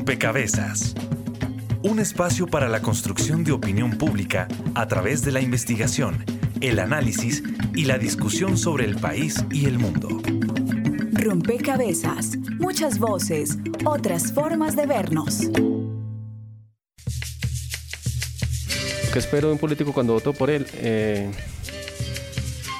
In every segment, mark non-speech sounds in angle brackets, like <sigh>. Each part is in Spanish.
Rompecabezas. Un espacio para la construcción de opinión pública a través de la investigación, el análisis y la discusión sobre el país y el mundo. Rompecabezas, muchas voces, otras formas de vernos. ¿Qué espero de un político cuando voto por él? Eh,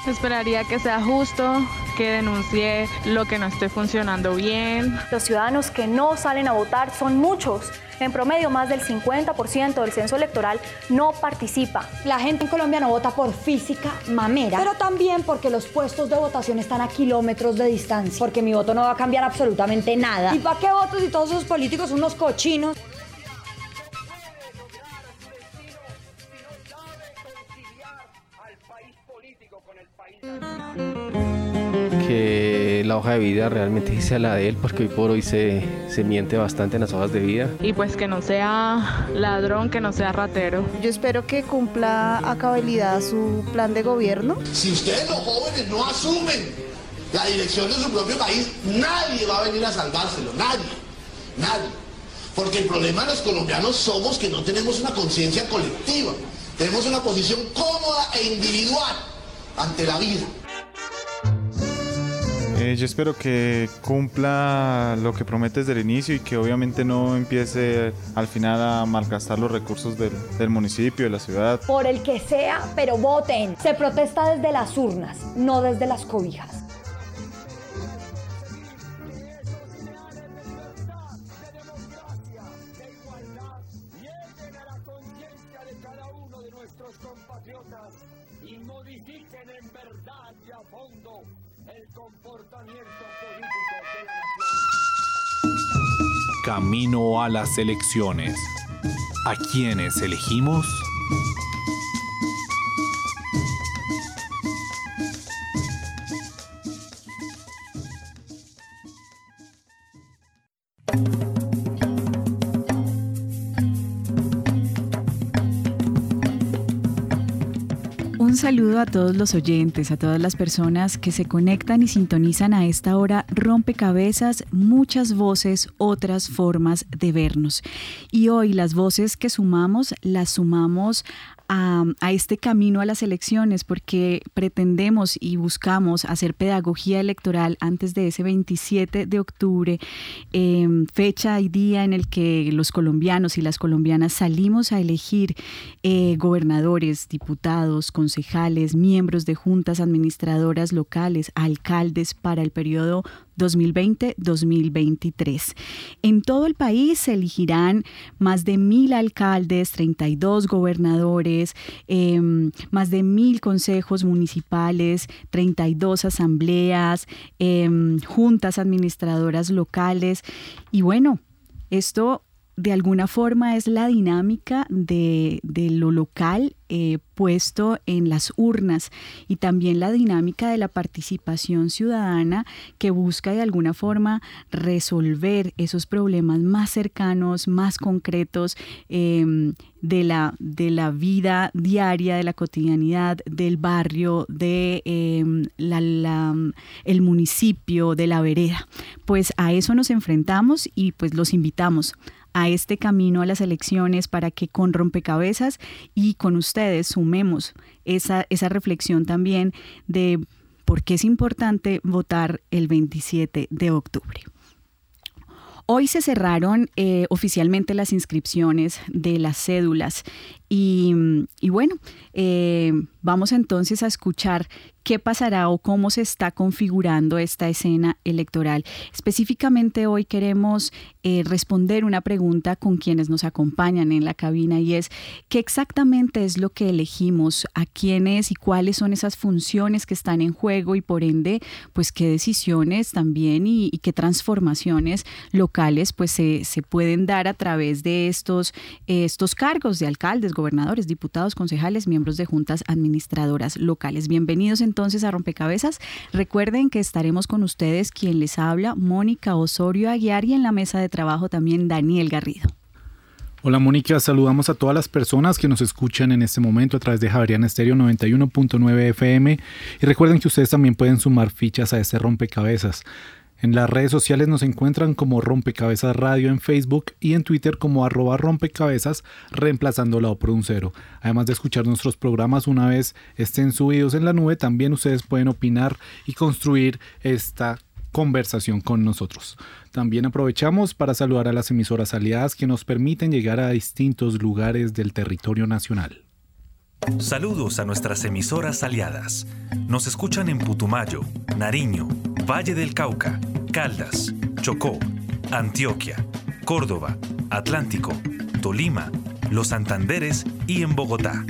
Esperaría que sea justo, que denuncie lo que no esté funcionando bien. Los ciudadanos que no salen a votar son muchos. En promedio, más del 50% del censo electoral no participa. La gente en Colombia no vota por física mamera, pero también porque los puestos de votación están a kilómetros de distancia. Porque mi voto no va a cambiar absolutamente nada. ¿Y para qué votos si todos esos políticos son unos cochinos? Que la hoja de vida realmente sea la de él, porque hoy por hoy se, se miente bastante en las hojas de vida. Y pues que no sea ladrón, que no sea ratero. Yo espero que cumpla a cabalidad su plan de gobierno. Si ustedes los jóvenes no asumen la dirección de su propio país, nadie va a venir a salvárselo, nadie, nadie. Porque el problema de los colombianos somos que no tenemos una conciencia colectiva, tenemos una posición cómoda e individual ante la vida. Eh, yo espero que cumpla lo que promete desde el inicio y que obviamente no empiece al final a malgastar los recursos del, del municipio, de la ciudad. Por el que sea, pero voten. Se protesta desde las urnas, no desde las cobijas. Camino a las elecciones. ¿A quiénes elegimos? Saludo a todos los oyentes, a todas las personas que se conectan y sintonizan a esta hora rompecabezas, muchas voces, otras formas de vernos. Y hoy las voces que sumamos las sumamos a, este camino a las elecciones porque pretendemos y buscamos hacer pedagogía electoral antes de ese 27 de octubre, eh, fecha y día en el que los colombianos y las colombianas salimos a elegir eh, gobernadores, diputados, concejales, miembros de juntas administradoras locales, alcaldes para el periodo 2020-2023. En todo el país se elegirán más de mil alcaldes, 32 gobernadores, eh, más de mil consejos municipales, 32 asambleas, eh, juntas administradoras locales. Y bueno, esto de alguna forma es la dinámica de, de lo local eh, puesto en las urnas y también la dinámica de la participación ciudadana que busca de alguna forma resolver esos problemas más cercanos, más concretos eh, de, la, de la vida diaria, de la cotidianidad, del barrio, de la, la, el municipio, de la vereda. Pues a eso nos enfrentamos y pues los invitamos a este camino a las elecciones para que con rompecabezas y con ustedes sumemos esa, esa reflexión también de por qué es importante votar el 27 de octubre. Hoy se cerraron eh, oficialmente las inscripciones de las cédulas y, y bueno, eh, vamos entonces a escuchar qué pasará o cómo se está configurando esta escena electoral. Específicamente hoy queremos eh, responder una pregunta con quienes nos acompañan en la cabina y es qué exactamente es lo que elegimos, a quiénes y cuáles son esas funciones que están en juego y por ende, pues qué decisiones también y, y qué transformaciones locales pues se, se, pueden dar a través de estos, eh, estos cargos de alcaldes, gobernadores, diputados, concejales, miembros de juntas administradoras locales. Bienvenidos entonces a Rompecabezas. Recuerden que estaremos con ustedes quien les habla, Mónica Osorio Aguiar y en la mesa de trabajo también Daniel Garrido. Hola Mónica, saludamos a todas las personas que nos escuchan en este momento a través de Javeriana Estéreo 91.9 FM y recuerden que ustedes también pueden sumar fichas a este rompecabezas. En las redes sociales nos encuentran como Rompecabezas Radio en Facebook y en Twitter como arroba rompecabezas, reemplazando la O por un cero. Además de escuchar nuestros programas una vez estén subidos en la nube, también ustedes pueden opinar y construir esta conversación con nosotros. También aprovechamos para saludar a las emisoras aliadas que nos permiten llegar a distintos lugares del territorio nacional. Saludos a nuestras emisoras aliadas. Nos escuchan en Putumayo, Nariño, Valle del Cauca, Caldas, Chocó, Antioquia, Córdoba, Atlántico, Tolima, Los Santanderes y en Bogotá.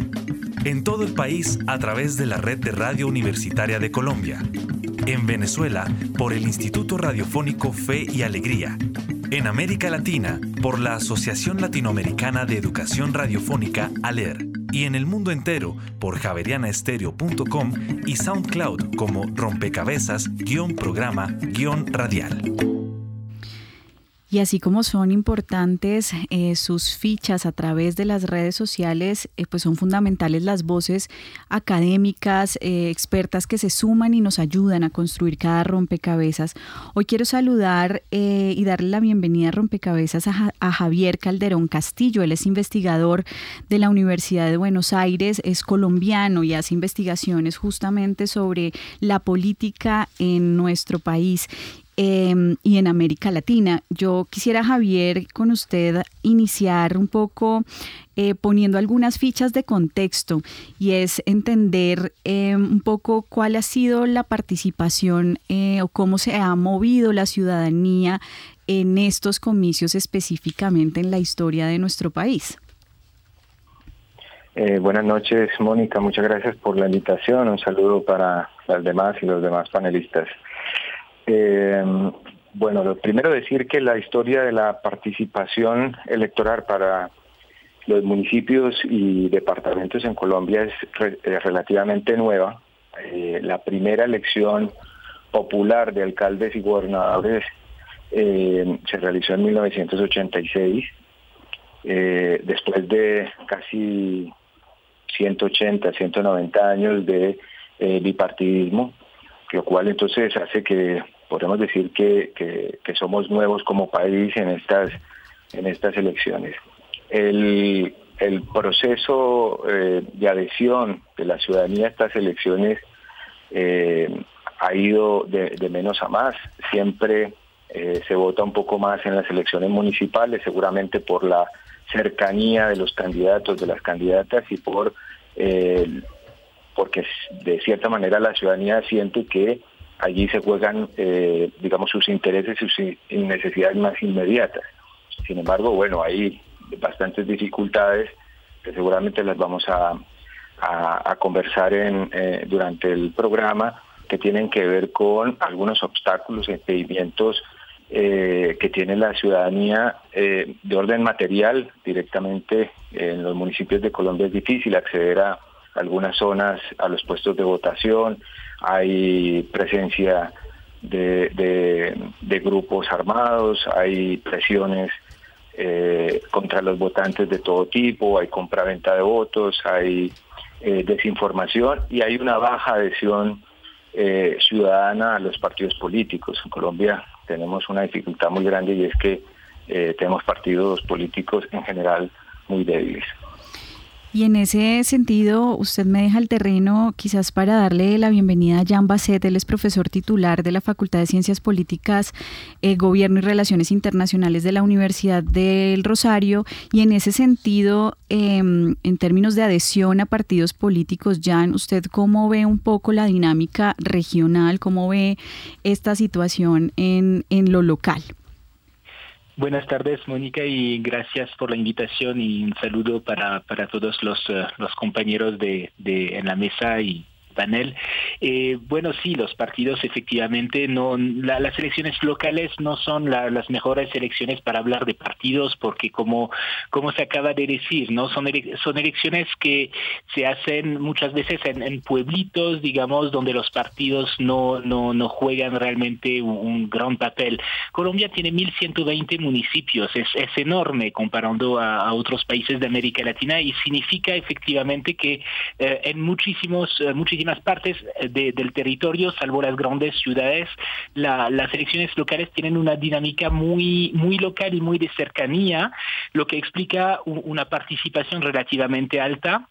En todo el país a través de la red de Radio Universitaria de Colombia. En Venezuela por el Instituto Radiofónico Fe y Alegría. En América Latina por la Asociación Latinoamericana de Educación Radiofónica ALER y en el mundo entero por javerianaestereo.com y SoundCloud como rompecabezas-programa-radial. Y así como son importantes eh, sus fichas a través de las redes sociales, eh, pues son fundamentales las voces académicas, eh, expertas que se suman y nos ayudan a construir cada rompecabezas. Hoy quiero saludar y darle la bienvenida a rompecabezas a, a Javier Calderón Castillo. Él es investigador de la Universidad de Buenos Aires, es colombiano y hace investigaciones justamente sobre la política en nuestro país. Em, y en América Latina. Yo quisiera, Javier, con usted iniciar un poco eh, poniendo algunas fichas de contexto y es entender em, un poco cuál ha sido la participación eh, o cómo se ha movido la ciudadanía en estos comicios específicamente en la historia de nuestro país. Eh, buenas noches, Mónica. Muchas gracias por la invitación. Un saludo para las demás y los demás panelistas. Eh, bueno, lo primero decir que la historia de la participación electoral para los municipios y departamentos en Colombia es eh, relativamente nueva. Eh, la primera elección popular de alcaldes y gobernadores eh, se realizó en 1986, después de casi 180, 190 años de bipartidismo lo cual entonces hace que podemos decir que, que, somos nuevos como país en estas, en estas elecciones. El, el proceso eh, de adhesión de la ciudadanía a estas elecciones eh, ha ido de, menos a más. Siempre eh, se vota un poco más en las elecciones municipales, seguramente por la cercanía de los candidatos, de las candidatas y por porque de cierta manera la ciudadanía siente que allí se juegan, eh, digamos, sus intereses y sus necesidades más inmediatas. Sin embargo, bueno, hay bastantes dificultades que seguramente las vamos a, conversar en, eh, durante el programa que tienen que ver con algunos obstáculos impedimentos eh, que tiene la ciudadanía de orden material directamente en los municipios de Colombia es difícil acceder a algunas zonas a los puestos de votación, hay presencia de, grupos armados, hay presiones eh, contra los votantes de todo tipo, hay compraventa de votos, hay eh, desinformación y hay una baja adhesión eh, ciudadana a los partidos políticos. En Colombia tenemos una dificultad muy grande y es que tenemos partidos políticos en general muy débiles. Y en ese sentido, usted me deja el terreno quizás para darle la bienvenida a Jan Basset, él es profesor titular de la Facultad de Ciencias Políticas, eh, Gobierno y Relaciones Internacionales de la Universidad del Rosario. Y en ese sentido, em, en términos de adhesión a partidos políticos, Jan, ¿usted cómo ve un poco la dinámica regional? ¿Cómo ve esta situación en, en lo local? Buenas tardes, Mónica, y gracias por la invitación y un saludo para, para todos los, eh, los compañeros de, de, en la mesa y panel. Eh, bueno, sí, los partidos efectivamente no, las elecciones locales no son las mejores elecciones para hablar de partidos porque como, como se acaba de decir, no son, son elecciones que se hacen muchas veces en, pueblitos, digamos, donde los partidos no, no, no juegan realmente un, gran papel. Colombia tiene 1.120 municipios, es, es enorme comparando a, otros países de América Latina y significa efectivamente que eh, en muchísimos, muchísimos partes del territorio, salvo las grandes ciudades, las elecciones locales tienen una dinámica muy, muy local y muy de cercanía, lo que explica una participación relativamente alta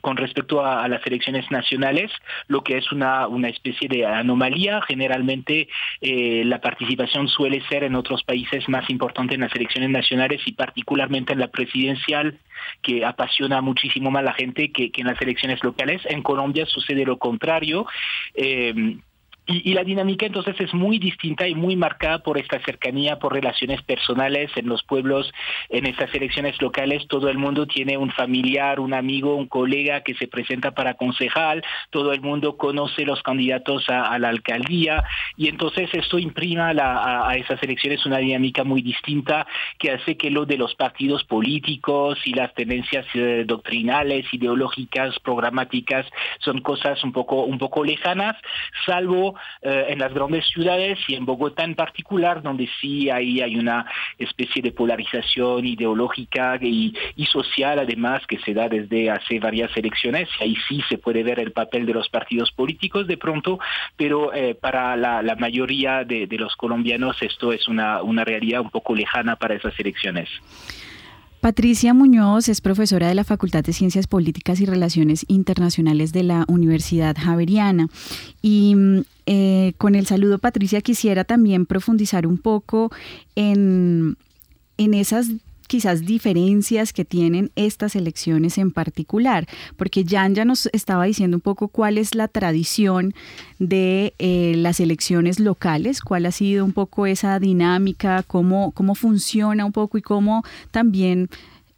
con respecto a, las elecciones nacionales, lo que es una, una especie de anomalía. Generalmente eh, la participación suele ser en otros países más importante en las elecciones nacionales y particularmente en la presidencial, que apasiona muchísimo más a la gente que, que en las elecciones locales. En Colombia sucede lo contrario. Eh, y, la dinámica entonces es muy distinta y muy marcada por esta cercanía, por relaciones personales en los pueblos, en estas elecciones locales. Todo el mundo tiene un familiar, un amigo, un colega que se presenta para concejal, todo el mundo conoce los candidatos a, la alcaldía y entonces esto imprima a, esas elecciones una dinámica muy distinta que hace que lo de los partidos políticos y las tendencias eh, doctrinales, ideológicas, programáticas son cosas un poco, un poco lejanas, salvo eh, en las grandes ciudades y en Bogotá en particular, donde sí hay, hay una especie de polarización ideológica y, social además que se da desde hace varias elecciones. Y ahí sí se puede ver el papel de los partidos políticos de pronto, pero eh, para la, mayoría de, los colombianos esto es una, una realidad un poco lejana para esas elecciones. Patricia Muñoz es profesora de la Facultad de Ciencias Políticas y Relaciones Internacionales de la Universidad Javeriana. Y mm, eh, con el saludo, Patricia, quisiera también profundizar un poco en, en esas quizás diferencias que tienen estas elecciones en particular, porque Jan ya nos estaba diciendo un poco cuál es la tradición de eh, las elecciones locales, cuál ha sido un poco esa dinámica, cómo, cómo funciona un poco y cómo también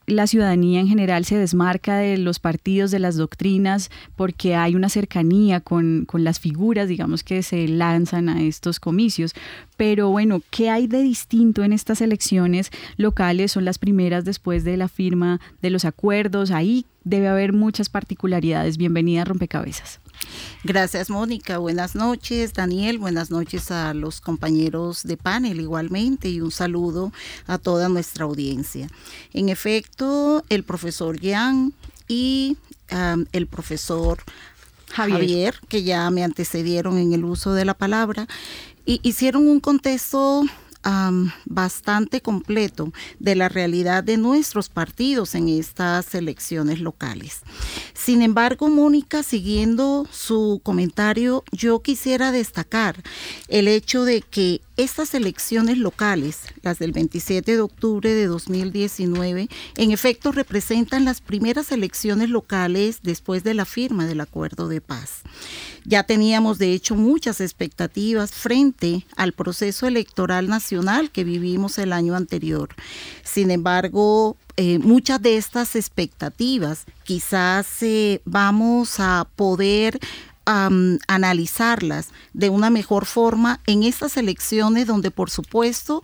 la ciudadanía en general se desmarca de los partidos, de las doctrinas, porque hay una cercanía con, las figuras, digamos, que se lanzan a estos comicios. Pero bueno, ¿qué hay de distinto en estas elecciones locales? Son las primeras después de la firma de los acuerdos. Ahí debe haber muchas particularidades. Bienvenida Rompecabezas. Gracias, Mónica. Buenas noches, Daniel. Buenas noches a los compañeros de panel igualmente y un saludo a toda nuestra audiencia. En efecto, el profesor Yang y el profesor Javier. que ya me antecedieron en el uso de la palabra, y hicieron un contexto bastante completo de la realidad de nuestros partidos en estas elecciones locales. Sin embargo, Mónica, siguiendo su comentario, yo quisiera destacar el hecho de que estas elecciones locales, las del 27 de octubre de 2019, en efecto representan las primeras elecciones locales después de la firma del acuerdo de paz. Ya teníamos, de hecho, muchas expectativas frente al proceso electoral nacional que vivimos el año anterior. Sin embargo, eh, muchas de estas expectativas quizás eh, vamos a poder analizarlas de una mejor forma en estas elecciones donde por supuesto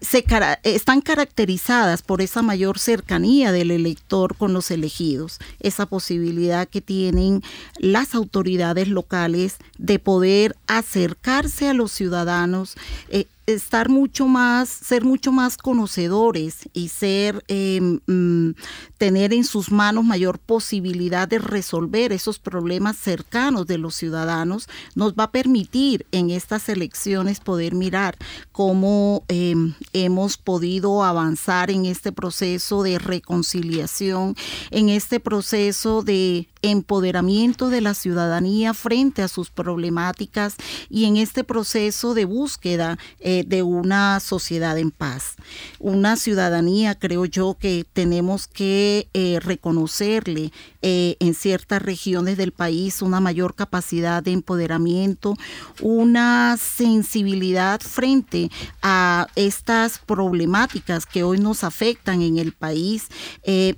se están caracterizadas por esa mayor cercanía del elector con los elegidos, esa posibilidad que tienen las autoridades locales de poder acercarse a los ciudadanos, eh, estar mucho más, ser mucho más conocedores y ser, mm, tener en sus manos mayor posibilidad de resolver esos problemas cercanos de los ciudadanos, nos va a permitir en estas elecciones poder mirar cómo em, hemos podido avanzar en este proceso de reconciliación, en este proceso de empoderamiento de la ciudadanía frente a sus problemáticas y en este proceso de búsqueda eh, de una sociedad en paz. Una ciudadanía, creo yo, que tenemos que eh, reconocerle eh, en ciertas regiones del país una mayor capacidad de empoderamiento, una sensibilidad frente a estas problemáticas que hoy nos afectan en el país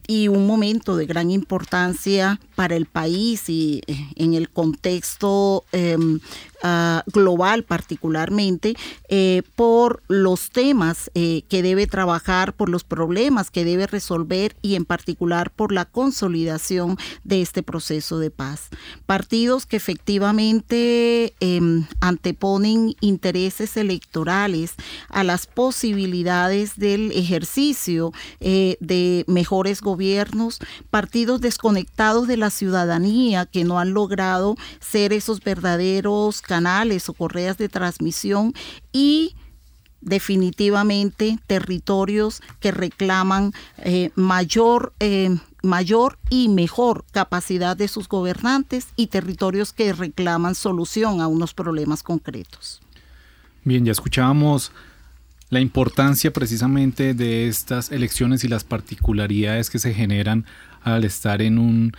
y un momento de gran importancia para el país y eh, en el contexto em, Ah, global particularmente eh, por los temas eh, que debe trabajar, por los problemas que debe resolver y en particular por la consolidación de este proceso de paz. Partidos que efectivamente em, anteponen intereses electorales a las posibilidades del ejercicio de mejores gobiernos, partidos desconectados de la ciudadanía que no han logrado ser esos verdaderos canales o correas de transmisión y definitivamente territorios que reclaman eh, mayor, eh, mayor y mejor capacidad de sus gobernantes y territorios que reclaman solución a unos problemas concretos. Bien, ya escuchábamos la importancia precisamente de estas elecciones y las particularidades que se generan al estar en un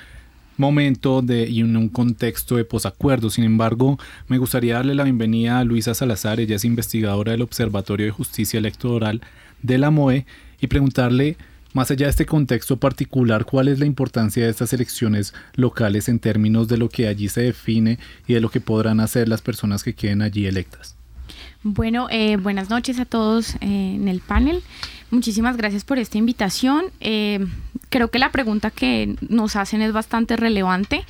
momento de, y en un contexto de posacuerdo. Sin embargo, me gustaría darle la bienvenida a Luisa Salazar, ella es investigadora del Observatorio de Justicia Electoral de la MOE, y preguntarle, más allá de este contexto particular, cuál es la importancia de estas elecciones locales en términos de lo que allí se define y de lo que podrán hacer las personas que queden allí electas. Bueno, eh, buenas noches a todos eh, en el panel. Muchísimas gracias por esta invitación. Eh, creo que la pregunta que nos hacen es bastante relevante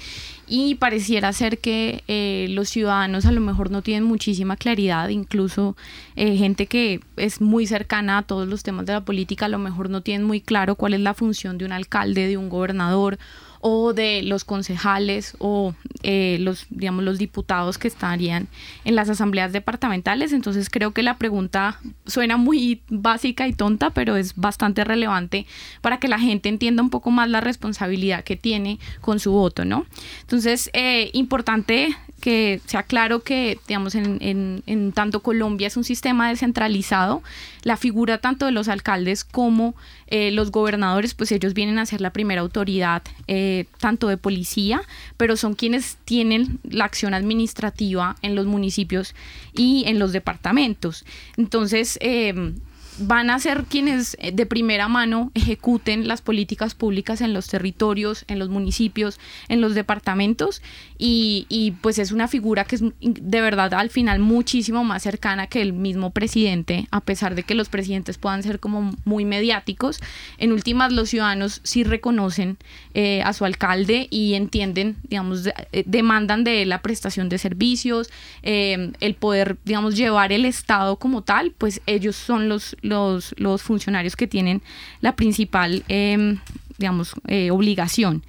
y pareciera ser que los ciudadanos a lo mejor no tienen muchísima claridad, incluso gente que es muy cercana a todos los temas de la política a lo mejor no tienen muy claro cuál es la función de un alcalde, de un gobernador o de los concejales o eh, los, digamos, los diputados que estarían en las asambleas departamentales. Entonces creo que la pregunta suena muy básica y tonta, pero es bastante relevante para que la gente entienda un poco más la responsabilidad que tiene con su voto, ¿no? Entonces, eh, importante que sea claro que, digamos, en, en, tanto Colombia es un sistema descentralizado, la figura tanto de los alcaldes como eh, los gobernadores, pues ellos vienen a ser la primera autoridad eh, tanto de policía, pero son quienes tienen la acción administrativa en los municipios y en los departamentos. Entonces, eh, van a ser quienes eh, de primera mano ejecuten las políticas públicas en los territorios, en los municipios, en los departamentos y, pues es una figura que es de verdad al final muchísimo más cercana que el mismo presidente, a pesar de que los presidentes puedan ser como muy mediáticos. En últimas los ciudadanos sí reconocen eh, a su alcalde y entienden, digamos, eh, demandan de la prestación de servicios, el poder, digamos, llevar el Estado como tal, pues ellos son los los, los funcionarios que tienen la principal, em, digamos, eh, obligación.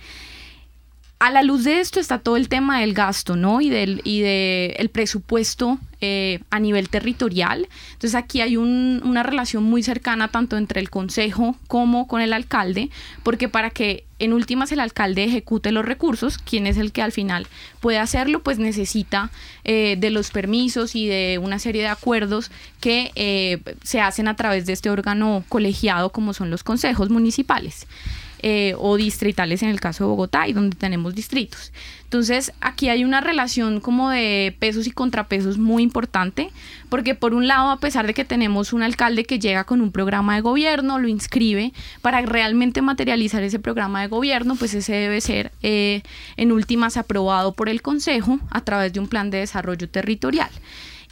A la luz de esto está todo el tema del gasto, ¿no? Y del y de el presupuesto eh, a nivel territorial. Entonces aquí hay una relación muy cercana tanto entre el consejo como con el alcalde, porque para que en últimas el alcalde ejecute los recursos, quien es el que al final puede hacerlo, pues necesita eh, de los permisos y de una serie de acuerdos que eh, se hacen a través de este órgano colegiado como son los consejos municipales. Eh, o distritales en el caso de Bogotá y donde tenemos distritos. Entonces, aquí hay una relación como de pesos y contrapesos muy importante, porque por un lado, a pesar de que tenemos un alcalde que llega con un programa de gobierno, lo inscribe, para realmente materializar ese programa de gobierno, pues ese debe ser eh, en últimas aprobado por el Consejo a través de un plan de desarrollo territorial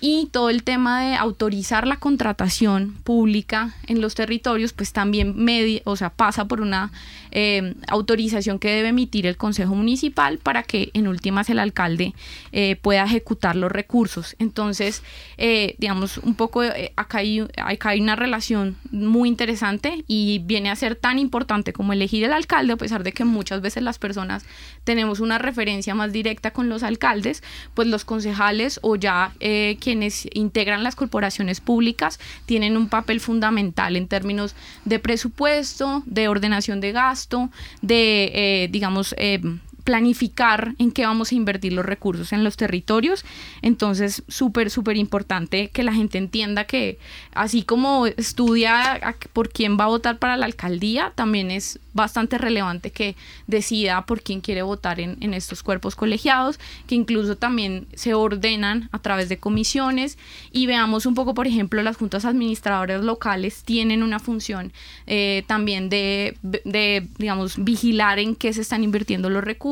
y todo el tema de autorizar la contratación pública en los territorios, pues también o sea, pasa por una eh, autorización que debe emitir el Consejo Municipal para que en últimas el alcalde eh, pueda ejecutar los recursos. Entonces, eh, digamos, un poco acá, hay, acá hay una relación muy interesante y viene a ser tan importante como elegir el alcalde, a pesar de que muchas veces las personas tenemos una referencia más directa con los alcaldes, pues los concejales o ya quienes quienes integran las corporaciones públicas tienen un papel fundamental en términos de presupuesto, de ordenación de gasto, de, eh, digamos, eh, planificar en qué vamos a invertir los recursos en los territorios. Entonces, súper, súper importante que la gente entienda que así como estudia por quién va a votar para la alcaldía, también es bastante relevante que decida por quién quiere votar en, en estos cuerpos colegiados, que incluso también se ordenan a través de comisiones y veamos un poco, por ejemplo, las juntas administradoras locales tienen una función eh, también de, de, digamos, vigilar en qué se están invirtiendo los recursos,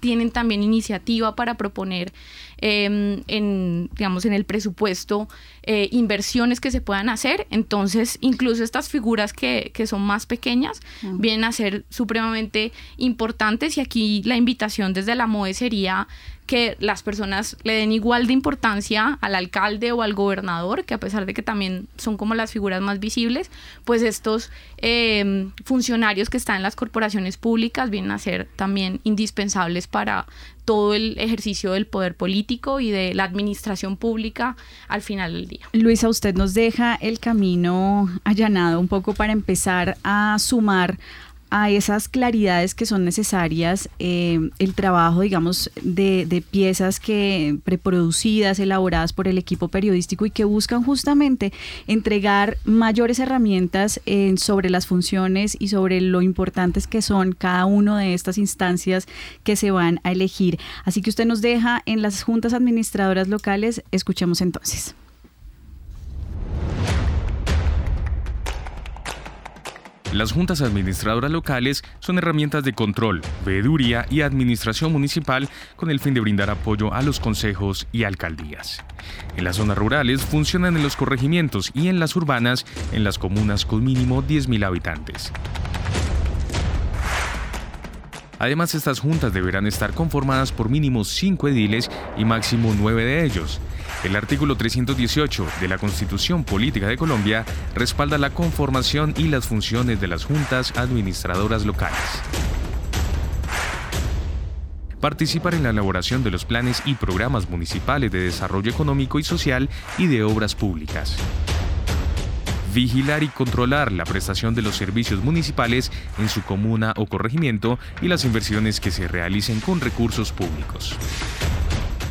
tienen también iniciativa para proponer em, en, digamos, en el presupuesto eh, inversiones que se puedan hacer. Entonces, incluso estas figuras que, que son más pequeñas vienen a ser supremamente importantes y aquí la invitación desde la MOE sería que las personas le den igual de importancia al alcalde o al gobernador, que a pesar de que también son como las figuras más visibles, pues estos eh, funcionarios que están en las corporaciones públicas vienen a ser también indispensables para todo el ejercicio del poder político y de la administración pública al final del día. Luisa, usted nos deja el camino allanado un poco para empezar a sumar a esas claridades que son necesarias, eh, el trabajo, digamos, de, piezas que preproducidas, elaboradas por el equipo periodístico y que buscan justamente entregar mayores herramientas sobre las funciones y sobre lo importantes que son cada una de estas instancias que se van a elegir. Así que usted nos deja en las juntas administradoras locales, escuchemos entonces. Las juntas administradoras locales son herramientas de control, veeduría y administración municipal con el fin de brindar apoyo a los consejos y alcaldías. En las zonas rurales funcionan en los corregimientos y en las urbanas en las comunas con mínimo 10.000 habitantes. Además, estas juntas deberán estar conformadas por mínimo 5 ediles y máximo 9 de ellos, el artículo 318 de la Constitución Política de Colombia respalda la conformación y las funciones de las juntas administradoras locales. Participar en la elaboración de los planes y programas municipales de desarrollo económico y social y de obras públicas. Vigilar y controlar la prestación de los servicios municipales en su comuna o corregimiento y las inversiones que se realicen con recursos públicos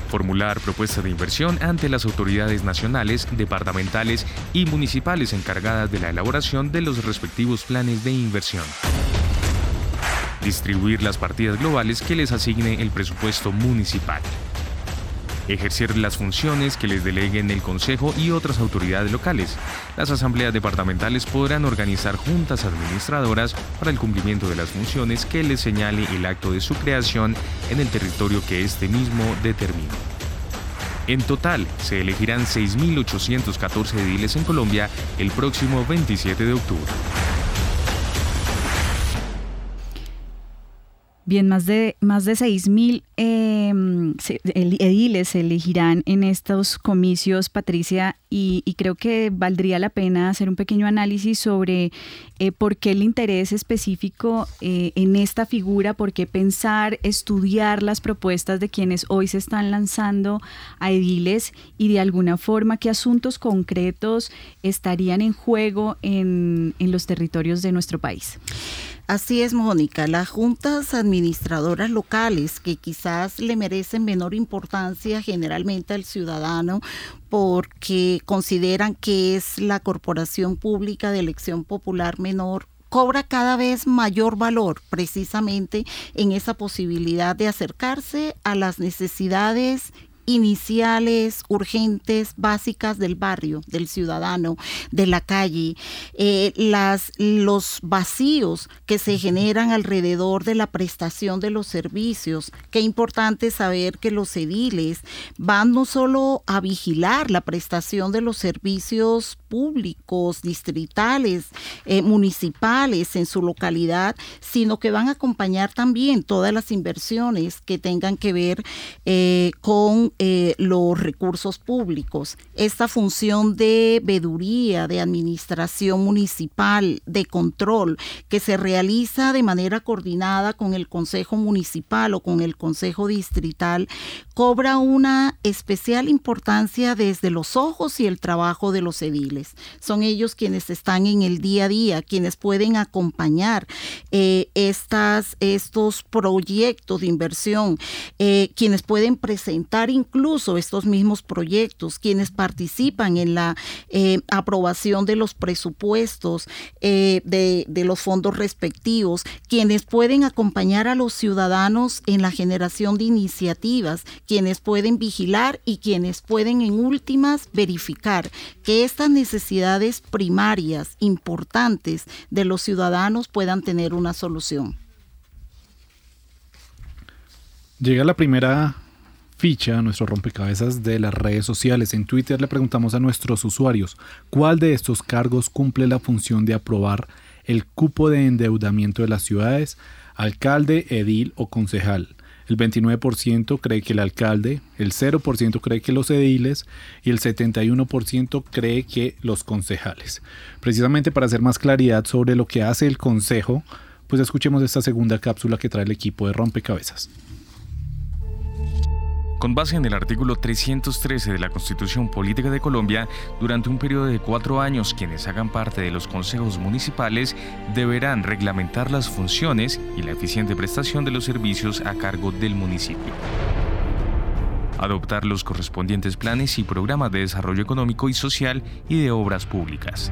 formular propuestas de inversión ante las autoridades nacionales, departamentales y municipales encargadas de la elaboración de los respectivos planes de inversión. Distribuir las partidas globales que les asigne el presupuesto municipal ejercer las funciones que les deleguen el Consejo y otras autoridades locales. Las asambleas departamentales podrán organizar juntas administradoras para el cumplimiento de las funciones que les señale el acto de su creación en el territorio que éste mismo determine. En total, se elegirán 6.814 ediles en Colombia el próximo 27 de octubre. Bien, más de, más de 6.000 eh, ediles se elegirán en estos comicios, Patricia, y, creo que valdría la pena hacer un pequeño análisis sobre eh, por qué el interés específico eh, en esta figura, por qué pensar, estudiar las propuestas de quienes hoy se están lanzando a ediles y de alguna forma qué asuntos concretos estarían en juego en, en los territorios de nuestro país. Así es, Mónica. Las juntas administradoras locales, que quizás le merecen menor importancia generalmente al ciudadano porque consideran que es la corporación pública de elección popular menor cobra cada vez mayor valor precisamente en esa posibilidad de acercarse a las necesidades iniciales, urgentes, básicas del barrio, del ciudadano, de la calle, eh, las, los vacíos que se generan alrededor de la prestación de los servicios. Qué importante saber que los ediles van no solo a vigilar la prestación de los servicios públicos, distritales, eh, municipales en su localidad, sino que van a acompañar también todas las inversiones que tengan que ver eh, con eh, los recursos públicos. Esta función de veduría, de administración municipal, de control, que se realiza de manera coordinada con el Consejo Municipal o con el Consejo Distrital, cobra una especial importancia desde los ojos y el trabajo de los ediles. Son ellos quienes están en el día a día, quienes pueden acompañar eh, estas, estos proyectos de inversión, eh, quienes pueden presentar incluso estos mismos proyectos, quienes participan en la eh, aprobación de los presupuestos de, de los fondos respectivos, quienes pueden acompañar a los ciudadanos en la generación de iniciativas, quienes pueden vigilar y quienes pueden en últimas verificar que estas necesidades primarias importantes de los ciudadanos puedan tener una solución. Llega la primera ficha, nuestro rompecabezas de las redes sociales. En Twitter le preguntamos a nuestros usuarios cuál de estos cargos cumple la función de aprobar el cupo de endeudamiento de las ciudades, alcalde, edil o concejal. El 29% cree que el alcalde, el 0% cree que los ediles y el 71% cree que los concejales. Precisamente para hacer más claridad sobre lo que hace el consejo, pues escuchemos esta segunda cápsula que trae el equipo de rompecabezas. Con base en el artículo 313 de la Constitución Política de Colombia, durante un periodo de cuatro años quienes hagan parte de los consejos municipales deberán reglamentar las funciones y la eficiente prestación de los servicios a cargo del municipio adoptar los correspondientes planes y programas de desarrollo económico y social y de obras públicas.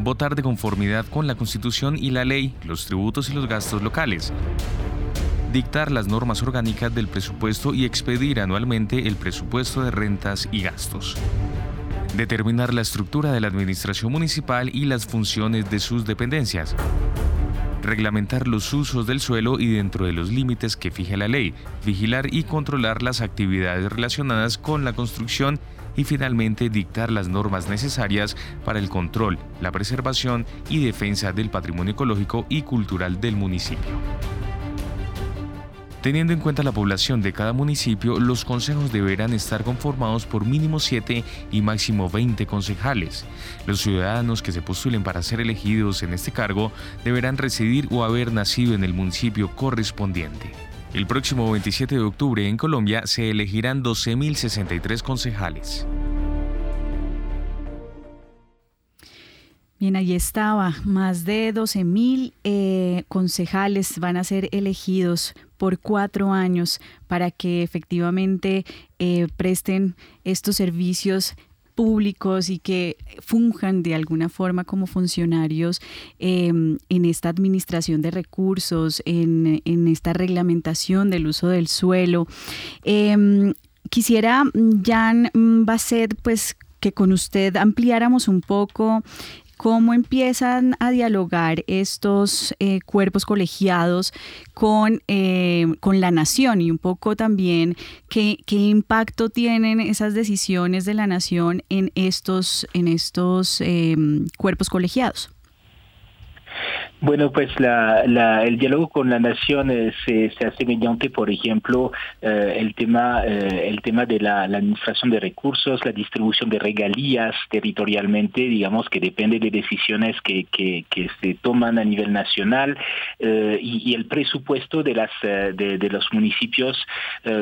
Votar de conformidad con la Constitución y la ley, los tributos y los gastos locales dictar las normas orgánicas del presupuesto y expedir anualmente el presupuesto de rentas y gastos. Determinar la estructura de la administración municipal y las funciones de sus dependencias. Reglamentar los usos del suelo y dentro de los límites que fije la ley. Vigilar y controlar las actividades relacionadas con la construcción y finalmente dictar las normas necesarias para el control, la preservación y defensa del patrimonio ecológico y cultural del municipio. Teniendo en cuenta la población de cada municipio, los consejos deberán estar conformados por mínimo 7 y máximo 20 concejales. Los ciudadanos que se postulen para ser elegidos en este cargo deberán residir o haber nacido en el municipio correspondiente. El próximo 27 de octubre en Colombia se elegirán 12.063 concejales. Bien, ahí estaba. Más de 12 mil eh, concejales van a ser elegidos por cuatro años para que efectivamente eh, presten estos servicios públicos y que funjan de alguna forma como funcionarios em, en esta administración de recursos, en, esta reglamentación del uso del suelo. Em, quisiera, Jan Basset, pues que con usted ampliáramos un poco cómo empiezan a dialogar estos eh, cuerpos colegiados con, eh, con la nación y un poco también qué, qué, impacto tienen esas decisiones de la nación en estos, en estos eh, cuerpos colegiados. Bueno, pues la, el diálogo con la nación eh, se, hace mediante, por ejemplo, eh, el tema eh, el tema de la, administración de recursos, la distribución de regalías territorialmente, digamos que depende de decisiones que, se toman a nivel nacional y, el presupuesto de las de, los municipios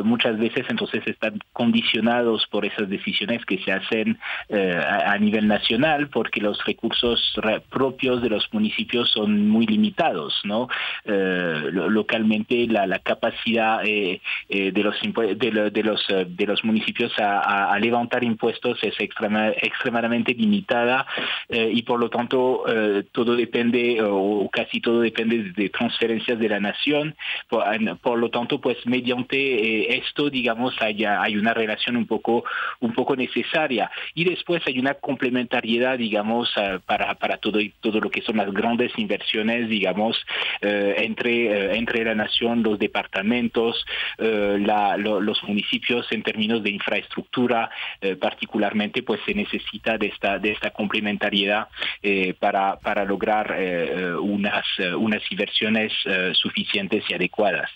muchas veces entonces están condicionados por esas decisiones que se hacen a, a nivel nacional, porque los recursos propios de los municipios son muy limitados, ¿no? Eh, localmente la, capacidad eh, eh, de los de, los de los municipios a, levantar impuestos es extremadamente limitada y por lo tanto todo depende o casi todo depende de transferencias de la nación. Por, lo tanto, pues mediante esto, digamos, hay, hay una relación un poco un poco necesaria y después hay una complementariedad, digamos, para para todo todo lo que son las grandes inversiones digamos, eh, entre, eh, entre la nación, los departamentos, eh, los municipios en términos de infraestructura, particularmente, pues se necesita de esta, de esta complementariedad para, para lograr unas, unas inversiones suficientes y adecuadas.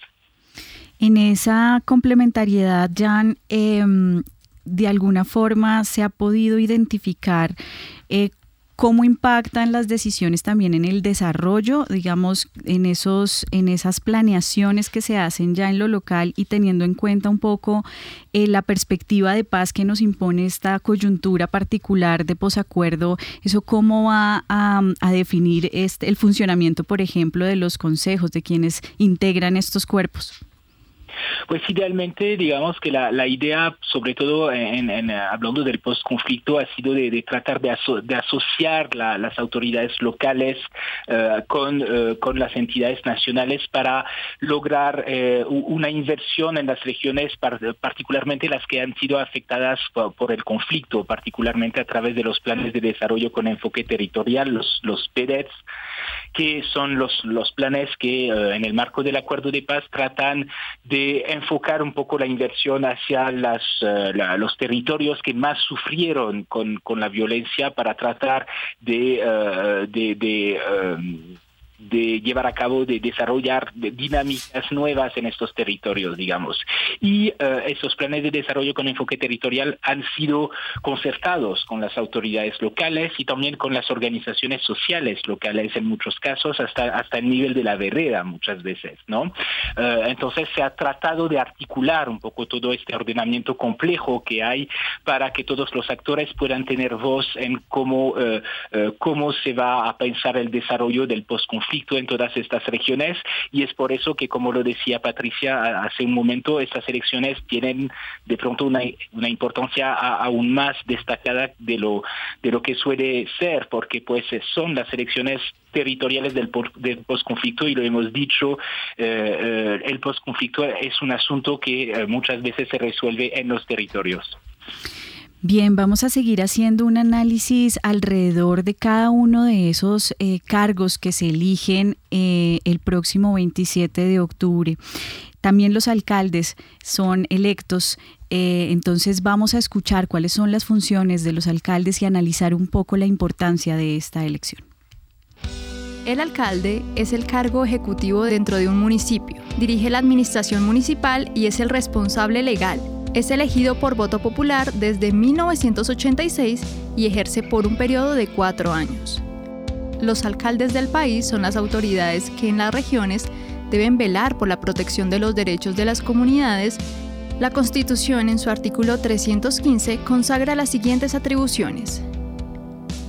En esa complementariedad, Jan, em, de alguna forma se ha podido identificar cómo impactan las decisiones también en el desarrollo, digamos, en esos, en esas planeaciones que se hacen ya en lo local y teniendo en cuenta un poco eh, la perspectiva de paz que nos impone esta coyuntura particular de posacuerdo, eso cómo va a, definir este, el funcionamiento, por ejemplo, de los consejos, de quienes integran estos cuerpos. Pues idealmente, digamos que la, la idea, sobre todo en, en, hablando del postconflicto, ha sido de, tratar de, asociar las autoridades locales eh, con, eh, con las entidades nacionales para lograr eh, una inversión en las regiones, particularmente las que han sido afectadas por, el conflicto, particularmente a través de los planes de desarrollo con enfoque territorial, los, los PEDETs, que son los, los planes que en el marco del acuerdo de paz tratan de enfocar un poco la inversión hacia las, los territorios que más sufrieron con, con la violencia para tratar de, de, de de llevar a cabo, de desarrollar dinámicas nuevas en estos territorios, digamos. Y uh, esos planes de desarrollo con enfoque territorial han sido concertados con las autoridades locales y también con las organizaciones sociales locales en muchos casos, hasta, hasta el nivel de la vereda muchas veces, ¿no? Uh, entonces se ha tratado de articular un poco todo este ordenamiento complejo que hay para que todos los actores puedan tener voz en cómo, uh, cómo se va a pensar el desarrollo del post conflicto en todas estas regiones y es por eso que, como lo decía Patricia hace un momento, estas elecciones tienen de pronto una, una importancia aún más destacada de lo, de lo que suele ser, porque pues son las elecciones territoriales del, del posconflicto y lo hemos dicho, eh, eh, el posconflicto es un asunto que eh, muchas veces se resuelve en los territorios. Bien, vamos a seguir haciendo un análisis alrededor de cada uno de esos eh, cargos que se eligen eh, el próximo 27 de octubre. También los alcaldes son electos, eh, entonces vamos a escuchar cuáles son las funciones de los alcaldes y analizar un poco la importancia de esta elección. El alcalde es el cargo ejecutivo dentro de un municipio, dirige la administración municipal y es el responsable legal es elegido por voto popular desde 1986 y ejerce por un periodo de cuatro años. Los alcaldes del país son las autoridades que en las regiones deben velar por la protección de los derechos de las comunidades. La Constitución en su artículo 315 consagra las siguientes atribuciones.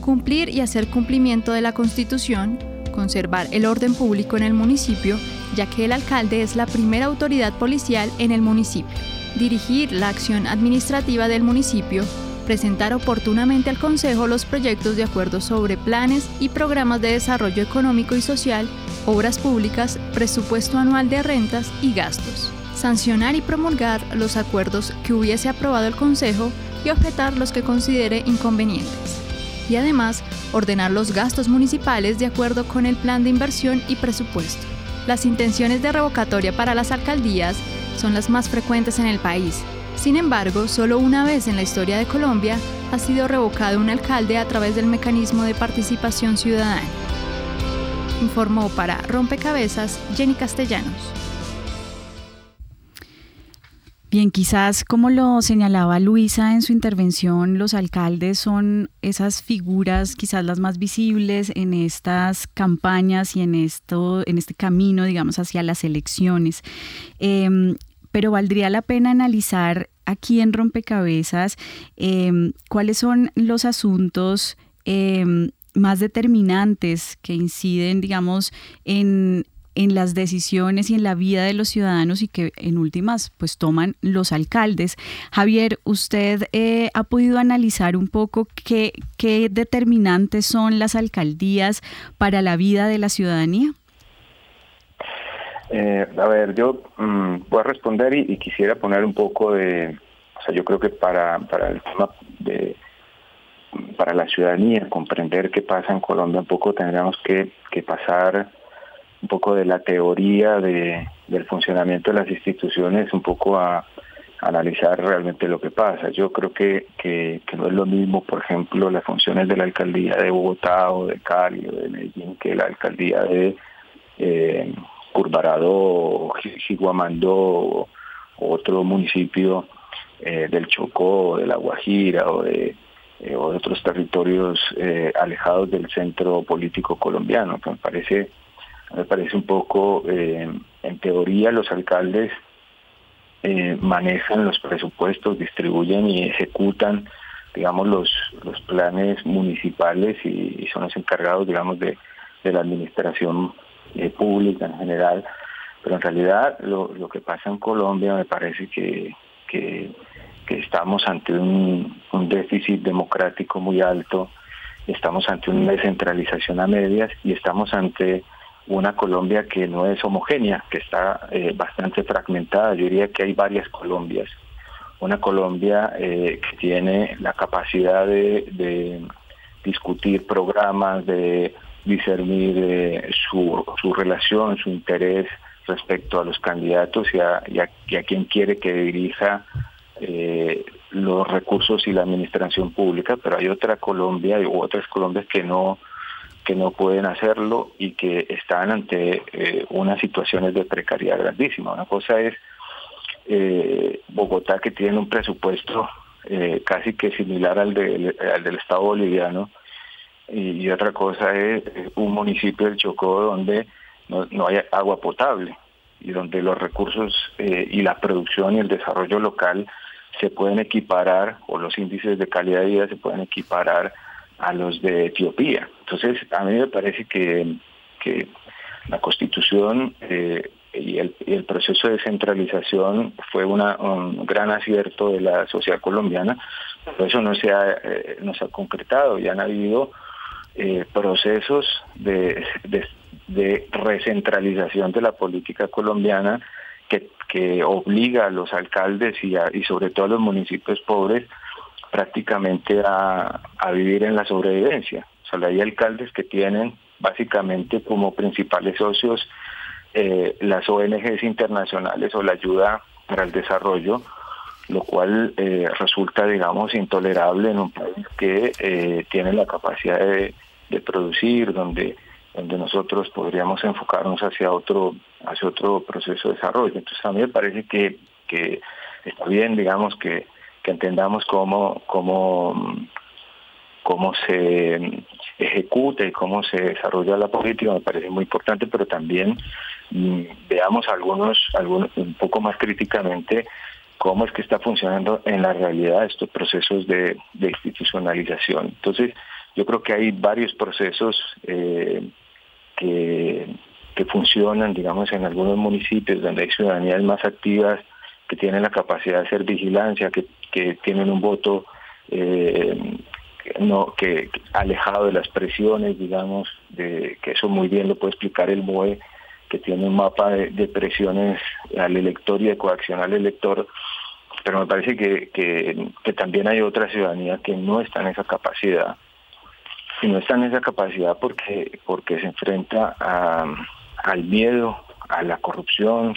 Cumplir y hacer cumplimiento de la Constitución, conservar el orden público en el municipio, ya que el alcalde es la primera autoridad policial en el municipio dirigir la acción administrativa del municipio, presentar oportunamente al Consejo los proyectos de acuerdo sobre planes y programas de desarrollo económico y social, obras públicas, presupuesto anual de rentas y gastos, sancionar y promulgar los acuerdos que hubiese aprobado el Consejo y objetar los que considere inconvenientes. Y además, ordenar los gastos municipales de acuerdo con el plan de inversión y presupuesto. Las intenciones de revocatoria para las alcaldías son las más frecuentes en el país. Sin embargo, solo una vez en la historia de Colombia ha sido revocado un alcalde a través del mecanismo de participación ciudadana. Informó para Rompecabezas Jenny Castellanos. Bien, quizás como lo señalaba Luisa en su intervención, los alcaldes son esas figuras quizás las más visibles en estas campañas y en esto, en este camino, digamos, hacia las elecciones. Em, pero valdría la pena analizar aquí en Rompecabezas em, cuáles son los asuntos em, más determinantes que inciden, digamos, en, en las decisiones y en la vida de los ciudadanos y que en últimas pues toman los alcaldes. Javier, ¿usted eh, ha podido analizar un poco qué, qué determinantes son las alcaldías para la vida de la ciudadanía? Eh, a ver, yo mm, voy a responder y, quisiera poner un poco de, o sea, yo creo que para, para el tema de para la ciudadanía comprender qué pasa en Colombia un poco tendríamos que, que pasar un poco de la teoría de, del funcionamiento de las instituciones, un poco a, analizar realmente lo que pasa. Yo creo que, que, no es lo mismo, por ejemplo, las funciones de la alcaldía de Bogotá o de Cali o de Medellín que la alcaldía de eh, o Jiguamandó o otro municipio eh, del Chocó, de La Guajira o de, eh, o otros territorios eh, alejados del centro político colombiano, que me parece me parece un poco, eh, en teoría los alcaldes eh, manejan los presupuestos, distribuyen y ejecutan, digamos, los, los planes municipales y, son los encargados, digamos, de, de la administración eh, pública en general. Pero en realidad lo, lo que pasa en Colombia me parece que, que, estamos ante un déficit democrático muy alto, estamos ante una descentralización a medias y estamos ante una Colombia que no es homogénea, que está eh, bastante fragmentada. Yo diría que hay varias Colombias. Una Colombia eh, que tiene la capacidad de, discutir programas, de discernir su, su relación, su interés respecto a los candidatos y a, y quien quiere que dirija eh, los recursos y la administración pública, pero hay otra Colombia y otras Colombias que no que no pueden hacerlo y que están ante eh, unas situaciones de precariedad grandísima. Una cosa es eh, Bogotá que tiene un presupuesto eh, casi que similar al, al del Estado boliviano y, otra cosa es un municipio del Chocó donde no hay agua potable y donde los recursos y la producción y el desarrollo local se pueden equiparar, o los índices de calidad de vida se pueden equiparar a los de Etiopía. Entonces, a mí me parece que, que la constitución eh, y, el, proceso de descentralización fue una, un gran acierto de la sociedad colombiana, pero eso no se ha, eh, no se ha concretado y han habido eh, procesos de, de, recentralización de la política colombiana que, que obliga a los alcaldes y, y sobre todo a los municipios pobres prácticamente a, a vivir en la sobrevivencia. O sea, hay alcaldes que tienen básicamente como principales socios eh, las ONGs internacionales o la ayuda para el desarrollo, lo cual eh, resulta, digamos, intolerable en un país que eh, tiene la capacidad de, de producir, donde donde nosotros podríamos enfocarnos hacia otro hacia otro proceso de desarrollo. Entonces a mí me parece que, que está bien, digamos, que, que entendamos cómo, cómo, cómo se ejecuta y cómo se desarrolla la política, me parece muy importante, pero también mm, veamos algunos, algunos un poco más críticamente cómo es que está funcionando en la realidad estos procesos de, institucionalización. Entonces, yo creo que hay varios procesos eh, que, que funcionan, digamos, en algunos municipios donde hay ciudadanías más activas, que tienen la capacidad de hacer vigilancia, que, que tienen un voto eh, no que alejado de las presiones, digamos, de que eso muy bien lo puede explicar el MOE, que tiene un mapa de, presiones al elector y de coacción al elector, pero me parece que, que, que también hay otra ciudadanía que no está en esa capacidad y no está en esa capacidad porque, porque se enfrenta a, al miedo, a la corrupción.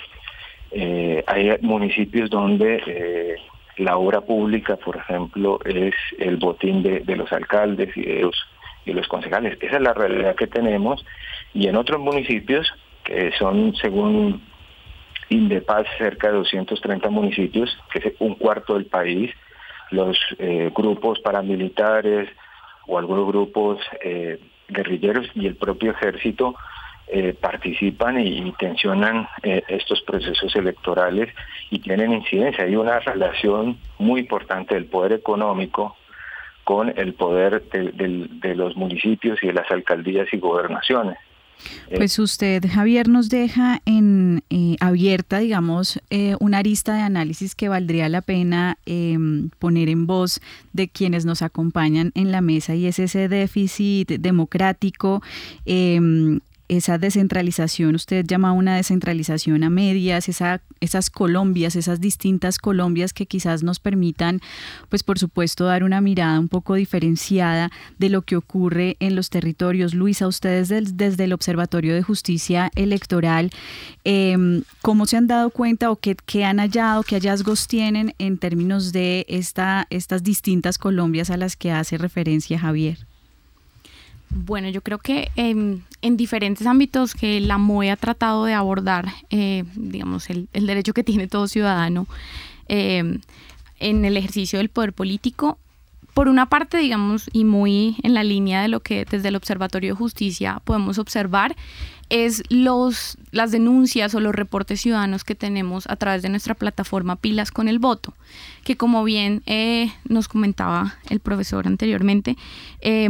Eh, hay municipios donde eh, la obra pública, por ejemplo, es el botín de, de los alcaldes y de los, y los concejales. Esa es la realidad que tenemos. Y en otros municipios, que son, según Indepaz, cerca de 230 municipios, que es un cuarto del país, los eh, grupos paramilitares, o algunos grupos eh, guerrilleros y el propio ejército eh, participan y, tensionan eh, estos procesos electorales y tienen incidencia. Hay una relación muy importante del poder económico con el poder de los municipios y de las alcaldías y gobernaciones. Eh, pues usted, Javier, nos deja en eh, abierta, digamos, eh, una arista de análisis que valdría la pena em, poner en voz de quienes nos acompañan en la mesa y es ese déficit democrático em, esa descentralización, usted llama una descentralización a medias, esa, esas Colombias, esas distintas Colombias que quizás nos permitan, pues por supuesto, dar una mirada un poco diferenciada de lo que ocurre en los territorios. Luisa, ustedes desde el Observatorio de Justicia Electoral, em, ¿cómo se han dado cuenta o qué, qué, han hallado, qué hallazgos tienen en términos de esta, estas distintas Colombias a las que hace referencia Javier? Bueno, yo creo que en diferentes ámbitos que la MOE ha tratado de abordar, eh, digamos, el, derecho que tiene todo ciudadano eh, en el ejercicio del poder político, por una parte, digamos, y muy en la línea de lo que desde el Observatorio de Justicia podemos observar, es los, las denuncias o los reportes ciudadanos que tenemos a través de nuestra plataforma Pilas con el Voto, que como bien eh, nos comentaba el profesor anteriormente, eh,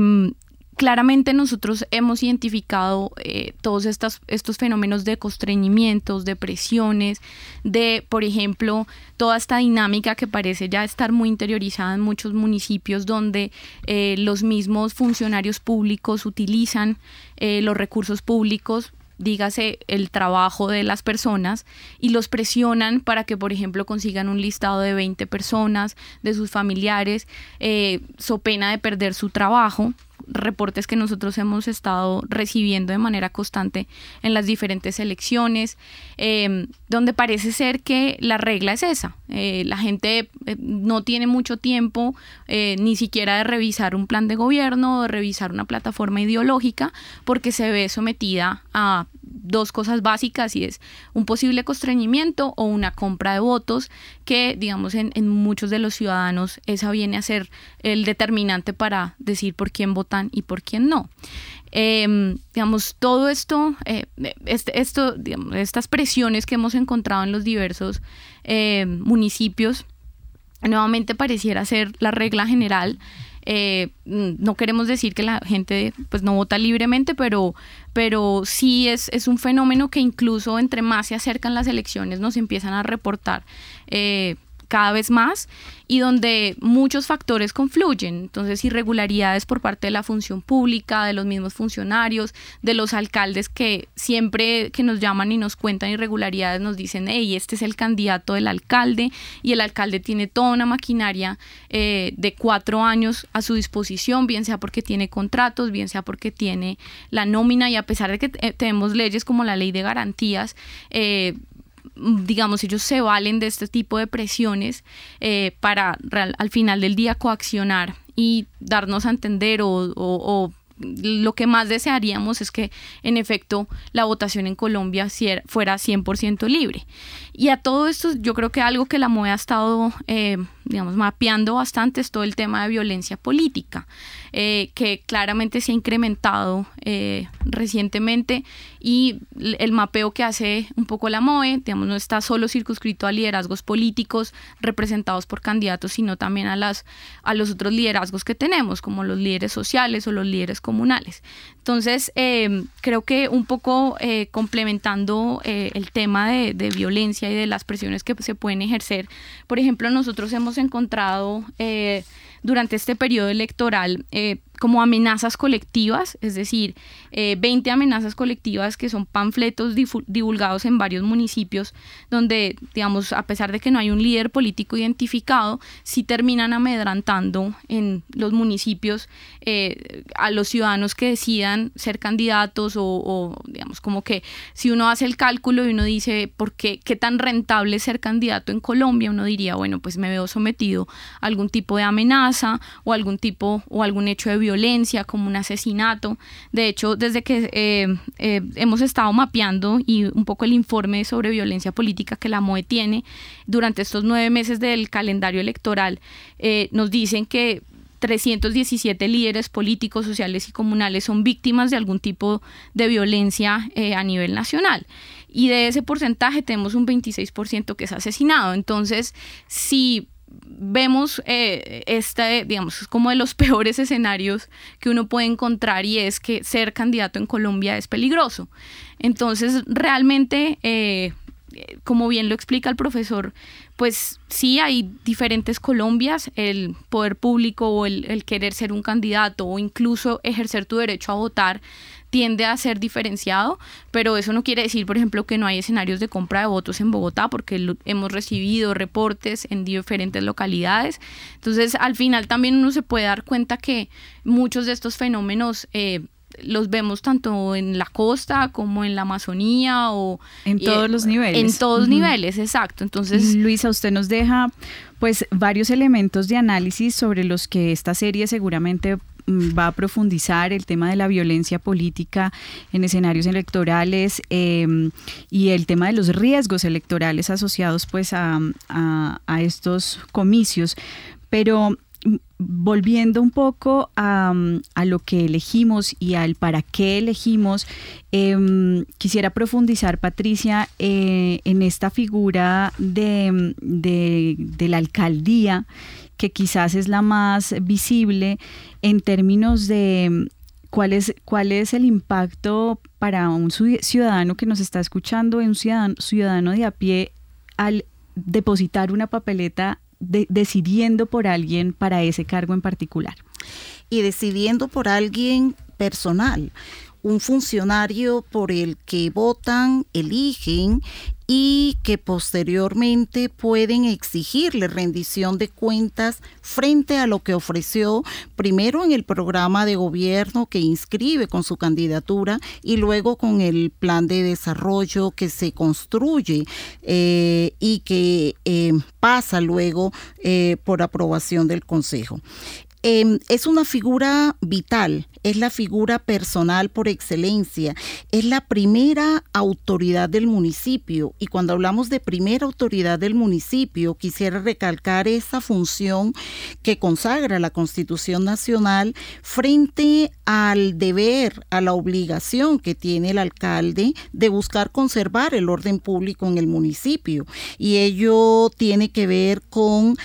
claramente nosotros hemos identificado eh, todos estos, estos fenómenos de constreñimientos, de presiones, de, por ejemplo, toda esta dinámica que parece ya estar muy interiorizada en muchos municipios donde eh, los mismos funcionarios públicos utilizan eh, los recursos públicos dígase el trabajo de las personas y los presionan para que, por ejemplo, consigan un listado de 20 personas, de sus familiares, so pena de perder su trabajo reportes que nosotros hemos estado recibiendo de manera constante en las diferentes elecciones, em, donde parece ser que la regla es esa. Eh, la gente eh, no tiene mucho tiempo eh, ni siquiera de revisar un plan de gobierno o de revisar una plataforma ideológica porque se ve sometida a dos cosas básicas y es un posible constreñimiento o una compra de votos que digamos en, muchos de los ciudadanos esa viene a ser el determinante para decir por quién votan y por quién no. Em, digamos, todo esto, eh, este, esto estas presiones que hemos encontrado en los diversos eh, municipios, nuevamente pareciera ser la regla general eh, mm, no queremos decir que la gente pues no vota libremente, pero, pero sí es, es un fenómeno que incluso entre más se acercan las elecciones nos empiezan a reportar eh, cada vez más y donde muchos factores confluyen. Entonces, irregularidades por parte de la función pública, de los mismos funcionarios, de los alcaldes que siempre que nos llaman y nos cuentan irregularidades nos dicen, hey, este es el candidato del alcalde y el alcalde tiene toda una maquinaria eh, de cuatro años a su disposición, bien sea porque tiene contratos, bien sea porque tiene la nómina y a pesar de que tenemos leyes como la ley de garantías, eh, digamos, ellos se valen de este tipo de presiones eh, para al final del día coaccionar y darnos a entender o, lo que más desearíamos es que en efecto la votación en Colombia fuera 100% libre. Y a todo esto yo creo que algo que la MOE ha estado, eh, digamos, mapeando bastante es todo el tema de violencia política. Eh, que claramente se ha incrementado eh, recientemente y el mapeo que hace un poco la MOE, digamos, no está solo circunscrito a liderazgos políticos representados por candidatos, sino también a, las, a los otros liderazgos que tenemos, como los líderes sociales o los líderes comunales. Entonces, eh, creo que un poco complementando el tema de, de, violencia y de las presiones que se pueden ejercer, por ejemplo, nosotros hemos encontrado durante este periodo electoral eh, como amenazas colectivas, es decir, 20 eh, amenazas colectivas que son panfletos divulgados en varios municipios, donde, digamos, a pesar de que no hay un líder político identificado, sí terminan amedrantando en los municipios eh, a los ciudadanos que decidan ser candidatos o, digamos, como que si uno hace el cálculo y uno dice, ¿por qué, qué tan rentable ser candidato en Colombia? Uno diría, bueno, pues me veo sometido a algún tipo de amenaza o algún tipo o algún hecho de violencia violencia, como un asesinato. De hecho, desde que eh, eh, hemos estado mapeando y un poco el informe sobre violencia política que la MOE tiene durante estos nueve meses del calendario electoral, eh, nos dicen que 317 líderes políticos, sociales y comunales son víctimas de algún tipo de violencia a nivel nacional. Y de ese porcentaje tenemos un 26% que es asesinado. Entonces, si vemos eh, este, digamos, es como de los <laughs> peores escenarios que uno puede encontrar y es que ser candidato en Colombia es peligroso. Entonces, realmente, eh, como bien lo explica el profesor, pues sí hay diferentes Colombias, el poder público o el querer ser un candidato o incluso ejercer tu derecho a votar tiende a ser diferenciado, pero eso no quiere decir, por ejemplo, que no hay escenarios de compra de votos en Bogotá, porque hemos recibido reportes en diferentes localidades. Entonces, al final también uno se puede dar cuenta que muchos de estos fenómenos... Eh, los vemos tanto en la costa como en la Amazonía o en todos los niveles. En todos los niveles, exacto. Entonces, Luisa, usted nos deja pues varios elementos de análisis sobre los que esta serie seguramente va a profundizar el tema de la violencia política en escenarios electorales em, y el tema de los riesgos electorales asociados pues a, estos comicios. Pero mm, volviendo un poco a, lo que elegimos y al para qué elegimos, em, quisiera profundizar, Patricia, eh, en esta figura de, la alcaldía que quizás es la más visible en términos de mm, cuál es, cuál es el impacto para un ciudadano que nos está escuchando, un ciudadano, ciudadano de a pie, al depositar una papeleta decidiendo por alguien para ese cargo en particular. Y decidiendo por alguien personal un funcionario por el que votan, eligen y que posteriormente pueden exigirle rendición de cuentas frente a lo que ofreció primero en el programa de gobierno que inscribe con su candidatura y luego con el plan de desarrollo que se construye eh, y que eh, pasa luego eh, por aprobación del Consejo. Em, es una figura vital, es la figura personal por excelencia, es la primera autoridad del municipio. Y cuando hablamos de primera autoridad del municipio, quisiera recalcar esa función que consagra la Constitución Nacional frente al deber, a la obligación que tiene el alcalde de buscar conservar el orden público en el municipio. Y ello tiene que ver con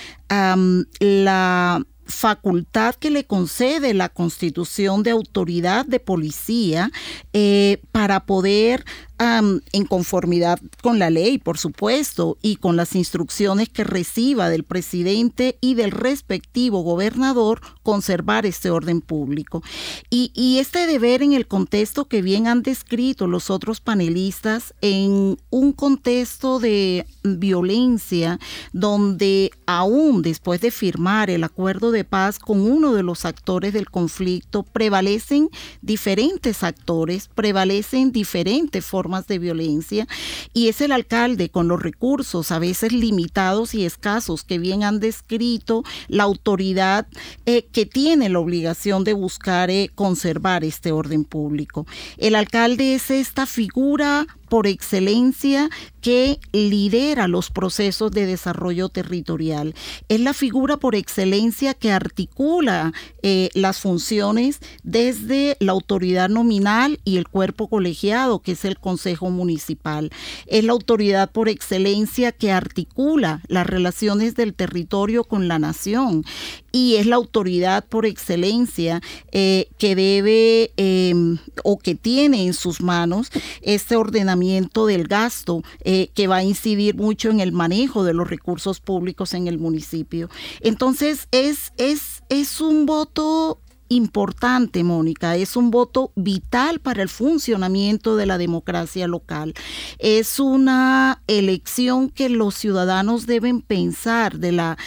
la facultad que le concede la constitución de autoridad de policía eh, para poder en conformidad con la ley, por supuesto, y con las instrucciones que reciba del presidente y del respectivo gobernador, conservar este orden público. Y, y este deber en el contexto que bien han descrito los otros panelistas, en un contexto de violencia, donde aún después de firmar el acuerdo de paz con uno de los actores del conflicto, prevalecen diferentes actores, prevalecen diferentes formas de violencia y es el alcalde con los recursos a veces limitados y escasos que bien han descrito la autoridad eh, que tiene la obligación de buscar eh, conservar este orden público. El alcalde es esta figura por excelencia que lidera los procesos de desarrollo territorial. Es la figura por excelencia que articula eh, las funciones desde la autoridad nominal y el cuerpo colegiado, que es el Consejo Municipal. Es la autoridad por excelencia que articula las relaciones del territorio con la nación y es la autoridad por excelencia eh, que debe em, o que tiene en sus manos este ordenamiento del gasto eh, que va a incidir mucho en el manejo de los recursos públicos en el municipio. Entonces es, es, es un voto importante, Mónica, es un voto vital para el funcionamiento de la democracia local. Es una elección que los ciudadanos deben pensar de la,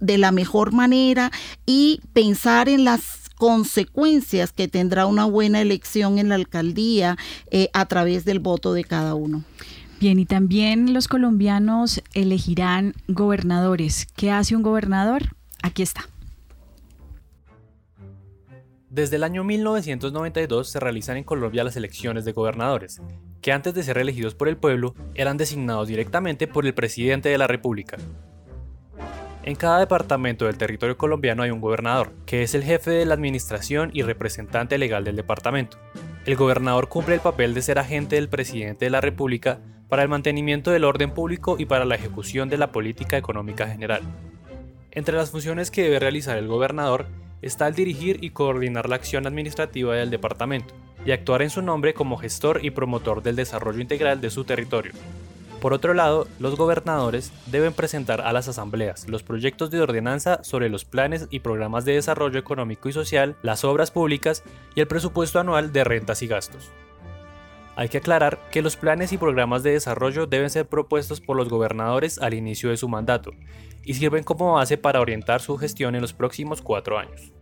de la mejor manera y pensar en las consecuencias que tendrá una buena elección en la alcaldía eh, a través del voto de cada uno. Bien, y también los colombianos elegirán gobernadores. ¿Qué hace un gobernador? Aquí está. Desde el año 1992 se realizan en Colombia las elecciones de gobernadores, que antes de ser elegidos por el pueblo eran designados directamente por el presidente de la República. En cada departamento del territorio colombiano hay un gobernador, que es el jefe de la administración y representante legal del departamento. El gobernador cumple el papel de ser agente del presidente de la República para el mantenimiento del orden público y para la ejecución de la política económica general. Entre las funciones que debe realizar el gobernador está el dirigir y coordinar la acción administrativa del departamento, y actuar en su nombre como gestor y promotor del desarrollo integral de su territorio. Por otro lado, los gobernadores deben presentar a las asambleas los proyectos de ordenanza sobre los planes y programas de desarrollo económico y social, las obras públicas y el presupuesto anual de rentas y gastos. Hay que aclarar que los planes y programas de desarrollo deben ser propuestos por los gobernadores al inicio de su mandato y sirven como base para orientar su gestión en los próximos cuatro años.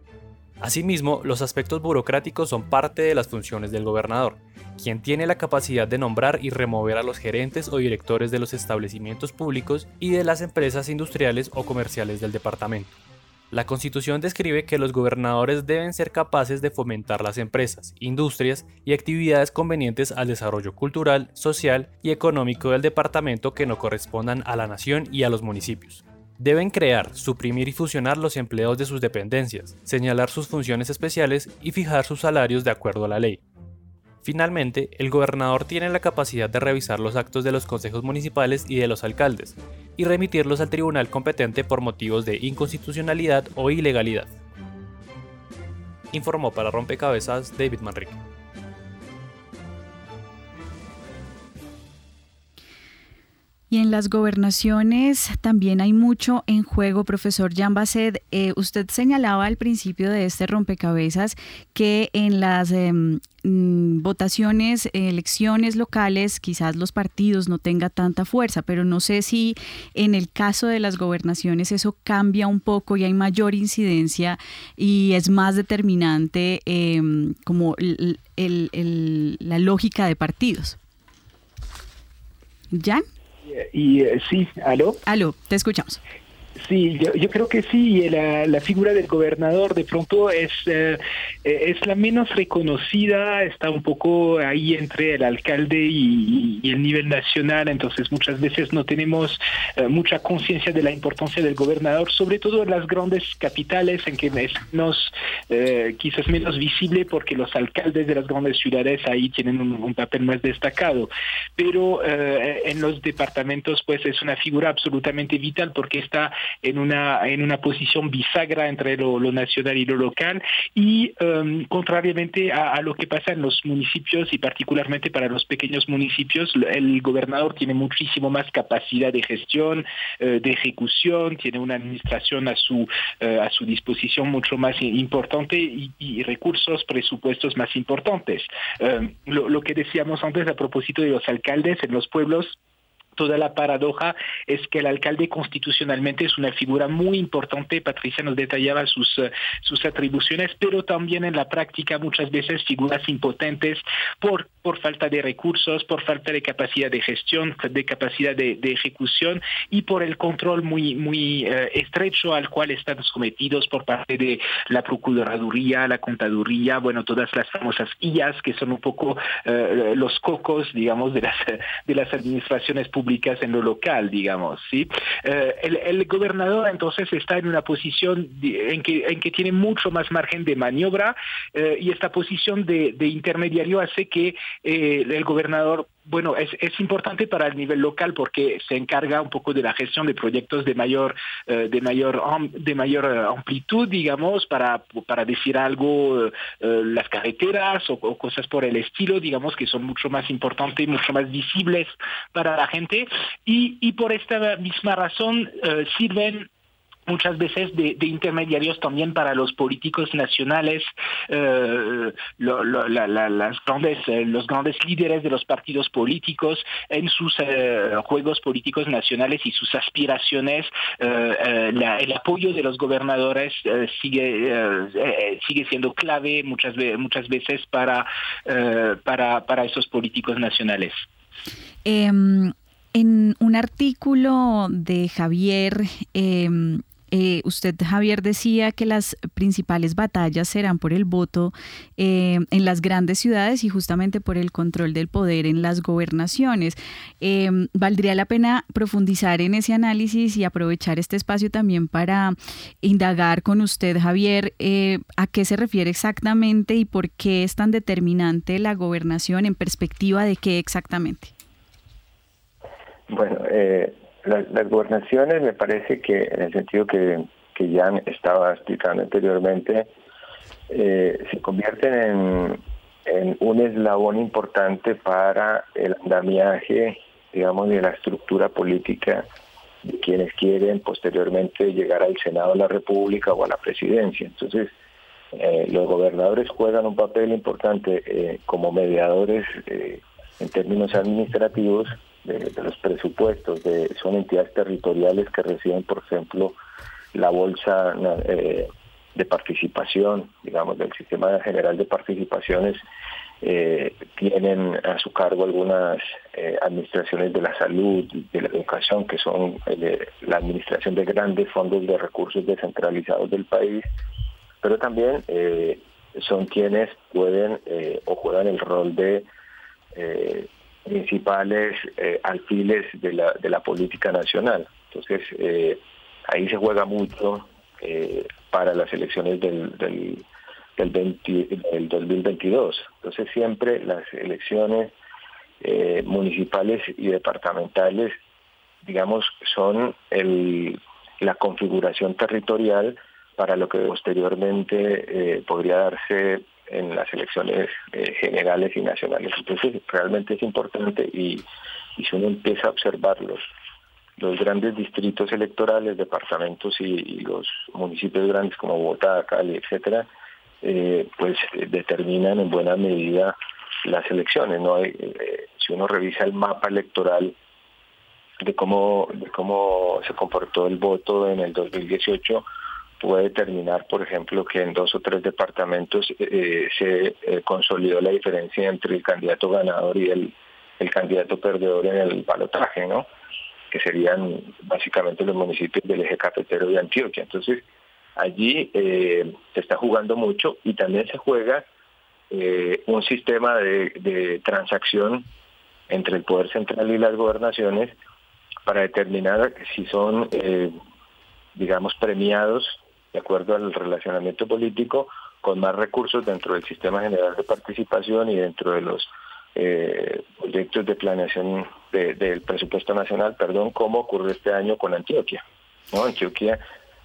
Asimismo, los aspectos burocráticos son parte de las funciones del gobernador, quien tiene la capacidad de nombrar y remover a los gerentes o directores de los establecimientos públicos y de las empresas industriales o comerciales del departamento. La Constitución describe que los gobernadores deben ser capaces de fomentar las empresas, industrias y actividades convenientes al desarrollo cultural, social y económico del departamento que no correspondan a la nación y a los municipios. Deben crear, suprimir y fusionar los empleos de sus dependencias, señalar sus funciones especiales y fijar sus salarios de acuerdo a la ley. Finalmente, el gobernador tiene la capacidad de revisar los actos de los consejos municipales y de los alcaldes, y remitirlos al tribunal competente por motivos de inconstitucionalidad o ilegalidad. Informó para Rompecabezas David Manrique. Y en las gobernaciones también hay mucho en juego, profesor Jan Basset. Eh, usted señalaba al principio de este rompecabezas que en las em, mm, votaciones, elecciones locales, quizás los partidos no tengan tanta fuerza, pero no sé si en el caso de las gobernaciones eso cambia un poco y hay mayor incidencia y es más determinante em, como la lógica de partidos. ¿Jan? Y, eh, sí, ¿aló? Aló, te escuchamos. Sí, yo, creo que sí, la, la, figura del gobernador de pronto es, eh, es la menos reconocida, está un poco ahí entre el alcalde y, el nivel nacional, entonces muchas veces no tenemos eh, mucha conciencia de la importancia del gobernador, sobre todo en las grandes capitales en que es menos, eh, quizás menos visible porque los alcaldes de las grandes ciudades ahí tienen un, un papel más destacado, pero en los departamentos pues es una figura absolutamente vital porque está en una, en una posición bisagra entre lo, nacional y lo local y um, contrariamente a, lo que pasa en los municipios y particularmente para los pequeños municipios, el gobernador tiene muchísimo más capacidad de gestión, eh, de ejecución, tiene una administración a su, eh, a su disposición mucho más importante y, recursos, presupuestos más importantes. Lo, lo que decíamos antes a propósito de los alcaldes en los pueblos, toda la paradoja es que el alcalde constitucionalmente es una figura muy importante, Patricia nos detallaba sus, eh, sus atribuciones, pero también en la práctica muchas veces figuras impotentes por, por falta de recursos, por falta de capacidad de gestión, de capacidad de, ejecución y por el control muy, muy eh, estrecho al cual están sometidos por parte de la Procuraduría, la Contaduría, bueno, todas las famosas IAS que son un poco eh, los cocos, digamos, de las, de las administraciones públicas en lo local, digamos. ¿sí? Eh, el, gobernador entonces está en una posición en que, en que tiene mucho más margen de maniobra eh, y esta posición de, intermediario hace que eh, el gobernador bueno, es, es, importante para el nivel local porque se encarga un poco de la gestión de proyectos de mayor, eh, de mayor, de mayor eh, amplitud, digamos, para, para decir algo, eh, las carreteras o, cosas por el estilo, digamos, que son mucho más importantes, mucho más visibles para la gente. Y, y por esta misma razón sirven muchas veces de, intermediarios también para los políticos nacionales, eh, grandes, eh, los grandes líderes de los partidos políticos en sus eh, juegos políticos nacionales y sus aspiraciones. el apoyo de los gobernadores sigue, sigue siendo clave muchas, muchas veces para, para, para esos políticos nacionales. Em, en un artículo de Javier em, eh, usted, Javier, decía que las principales batallas serán por el voto eh, en las grandes ciudades y justamente por el control del poder en las gobernaciones. Eh, ¿Valdría la pena profundizar en ese análisis y aprovechar este espacio también para indagar con usted, Javier, a qué se refiere exactamente y por qué es tan determinante la gobernación en perspectiva de qué exactamente? Bueno, eh, las gobernaciones me parece que en el sentido que, que Jan estaba explicando anteriormente, eh, se convierten en, un eslabón importante para el andamiaje, digamos, de la estructura política de quienes quieren posteriormente llegar al Senado de la República o a la presidencia. Entonces, eh, los gobernadores juegan un papel importante eh, como mediadores en términos administrativos de, los presupuestos, de, son entidades territoriales que reciben, por ejemplo, la bolsa eh, de participación, digamos, del sistema general de participaciones, eh, tienen a su cargo algunas eh, administraciones de la salud, de la educación, que son la administración de grandes fondos de recursos descentralizados del país, pero también son quienes pueden o juegan el rol de principales eh, alfiles de la, de la política nacional. Entonces, eh, ahí se juega mucho eh, para las elecciones del, del, del, 2022. Entonces, siempre las elecciones municipales y departamentales, digamos, son el, la configuración territorial para lo que posteriormente podría darse en las elecciones eh, generales y nacionales. Entonces realmente es importante y, si uno empieza a observar los, los grandes distritos electorales, departamentos y, los municipios grandes como Bogotá, Cali, etcétera, eh, pues determinan en buena medida las elecciones. ¿no? Eh, si uno revisa el mapa electoral de cómo, de cómo se comportó el voto en el 2018, puede determinar, por ejemplo, que en dos o tres departamentos eh, se eh, consolidó la diferencia entre el candidato ganador y el, el candidato perdedor en el balotaje, ¿no? que serían básicamente los municipios del eje cafetero de Antioquia. Entonces, allí eh, se está jugando mucho y también se juega un sistema de, de transacción entre el Poder Central y las gobernaciones para determinar si son, digamos, premiados de acuerdo al relacionamiento político, con más recursos dentro del sistema general de participación y dentro de los eh, proyectos de planeación del presupuesto nacional, perdón, como ocurre este año con Antioquia. ¿no? Antioquia,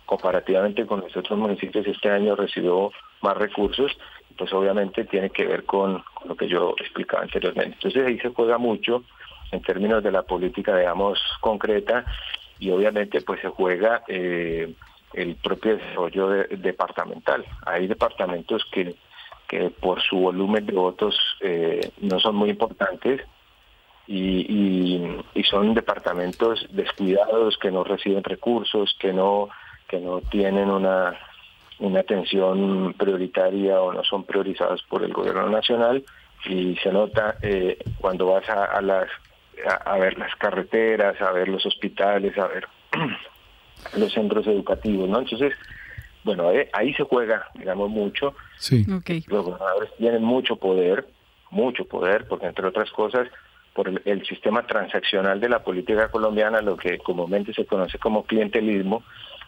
comparativamente con los otros municipios, este año recibió más recursos, pues obviamente tiene que ver con, lo que yo explicaba anteriormente. Entonces ahí se juega mucho en términos de la política, digamos, concreta, y obviamente pues se juega... Eh, el propio desarrollo departamental. Hay departamentos que, que por su volumen de votos eh, no son muy importantes y, son departamentos descuidados que no reciben recursos, que no que no tienen una una atención prioritaria o no son priorizados por el gobierno nacional y se nota eh, cuando vas a las a, ver las carreteras, a ver los hospitales, a ver <clears throat> los centros educativos, ¿no? Entonces, bueno, eh, ahí se juega, digamos, mucho. Sí. Los gobernadores tienen mucho poder, mucho poder, porque entre otras cosas, por el, sistema transaccional de la política colombiana, lo que comúnmente se conoce como clientelismo,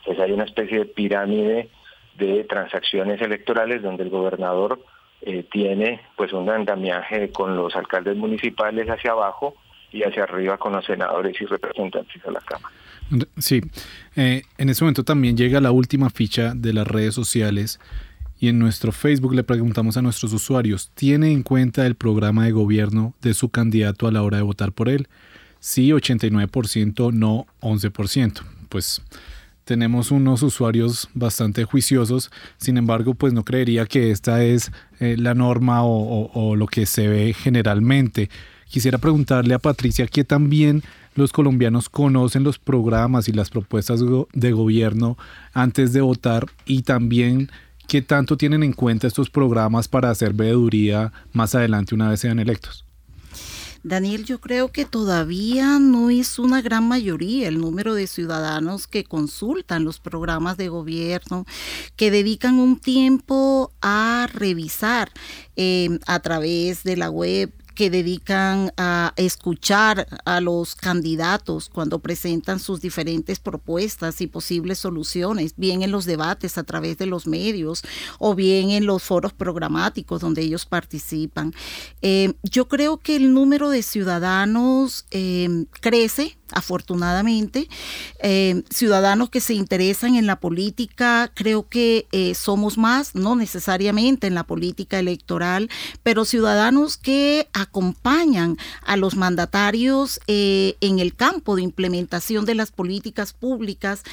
pues hay una especie de pirámide de transacciones electorales donde el gobernador eh, tiene pues un andamiaje con los alcaldes municipales hacia abajo y hacia arriba con los senadores y representantes de la Cámara. Sí, eh, en ese momento también llega la última ficha de las redes sociales y en nuestro Facebook le preguntamos a nuestros usuarios, ¿tiene en cuenta el programa de gobierno de su candidato a la hora de votar por él? Sí, 89%, no 11%. Pues tenemos unos usuarios bastante juiciosos, sin embargo, pues no creería que esta es eh, la norma o, lo que se ve generalmente. Quisiera preguntarle a Patricia que también los colombianos conocen los programas y las propuestas de gobierno antes de votar y también qué tanto tienen en cuenta estos programas para hacer veeduría más adelante una vez sean electos. Daniel, yo creo que todavía no es una gran mayoría el número de ciudadanos que consultan los programas de gobierno, que dedican un tiempo a revisar eh, a través de la web que dedican a escuchar a los candidatos cuando presentan sus diferentes propuestas y posibles soluciones, bien en los debates a través de los medios o bien en los foros programáticos donde ellos participan. Eh, yo creo que el número de ciudadanos eh, crece afortunadamente. Eh, ciudadanos que se interesan en la política, creo que eh, somos más, no necesariamente en la política electoral, pero ciudadanos que acompañan a los mandatarios eh, en el campo de implementación de las políticas públicas,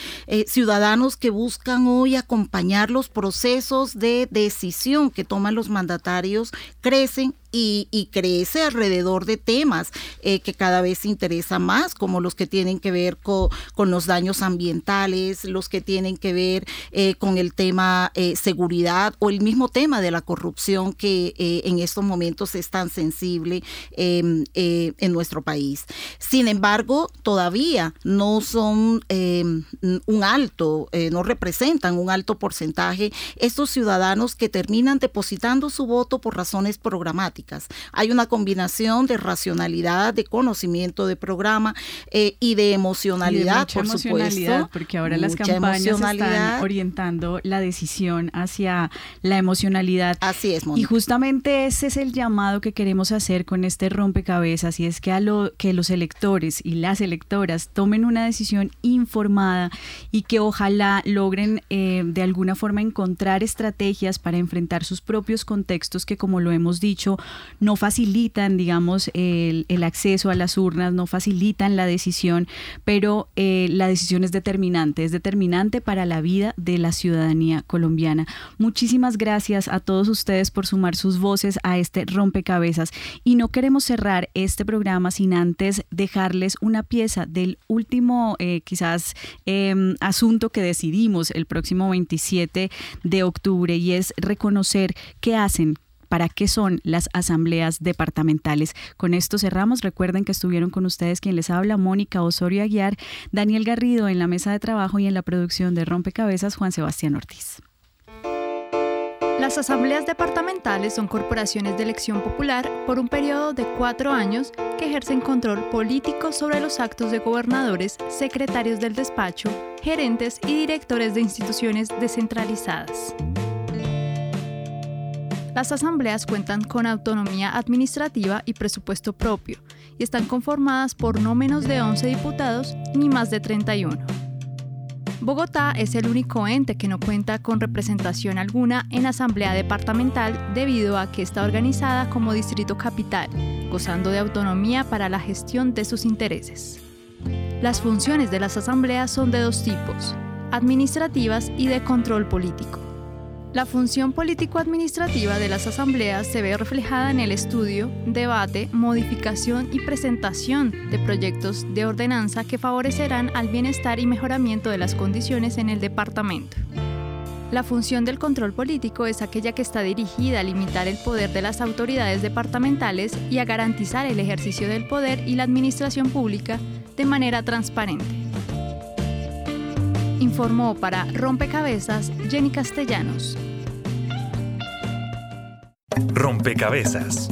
ciudadanos que buscan hoy acompañar los procesos de decisión que toman los mandatarios, crecen y, crece alrededor de temas eh, que cada vez interesan más, como los que tienen que ver con, los daños ambientales, los que tienen que ver eh, con el tema eh, seguridad o el mismo tema de la corrupción que en estos momentos es tan sensible em, en nuestro país. Sin embargo, todavía no son em, un alto, no representan un alto porcentaje estos ciudadanos que terminan depositando su voto por razones programáticas hay una combinación de racionalidad, de conocimiento de programa eh, y de emocionalidad, por supuesto. Porque ahora las campañas están orientando la decisión hacia la emocionalidad. Así es, Y justamente ese es el llamado que queremos hacer con este rompecabezas y es que a lo que los electores y las electoras tomen una decisión informada y que ojalá logren eh, de alguna forma encontrar estrategias para enfrentar sus propios contextos que como lo hemos dicho no facilitan, digamos, el, acceso a las urnas, no facilitan la decisión, pero eh, la decisión es determinante, es determinante para la vida de la ciudadanía colombiana. Muchísimas gracias a todos ustedes por sumar sus voces a este rompecabezas y no queremos cerrar este programa sin antes dejarles una pieza del último, eh, quizás, em, asunto que decidimos el próximo 27 de octubre y es reconocer qué hacen para qué son las asambleas departamentales. Con esto cerramos. Recuerden que estuvieron con ustedes quien les habla, Mónica Osorio Aguiar, Daniel Garrido en la mesa de trabajo y en la producción de Rompecabezas, Juan Sebastián Ortiz. Las asambleas departamentales son corporaciones de elección popular por un periodo de cuatro años que ejercen control político sobre los actos de gobernadores, secretarios del despacho, gerentes y directores de instituciones descentralizadas. Las asambleas cuentan con autonomía administrativa y presupuesto propio y están conformadas por no menos de 11 diputados ni más de 31. Bogotá es el único ente que no cuenta con representación alguna en asamblea departamental debido a que está organizada como distrito capital, gozando de autonomía para la gestión de sus intereses. Las funciones de las asambleas son de dos tipos, administrativas y de control político. La función político-administrativa de las asambleas se ve reflejada en el estudio, debate, modificación y presentación de proyectos de ordenanza que favorecerán al bienestar y mejoramiento de las condiciones en el departamento. La función del control político es aquella que está dirigida a limitar el poder de las autoridades departamentales y a garantizar el ejercicio del poder y la administración pública de manera transparente. Informó para Rompecabezas Jenny Castellanos. Rompecabezas.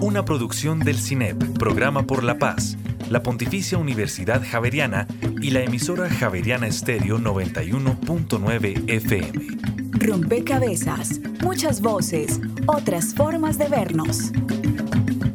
Una producción del CINEP, Programa por la Paz, la Pontificia Universidad Javeriana y la emisora Javeriana Estéreo 91.9 FM. Rompecabezas. Muchas voces, otras formas de vernos.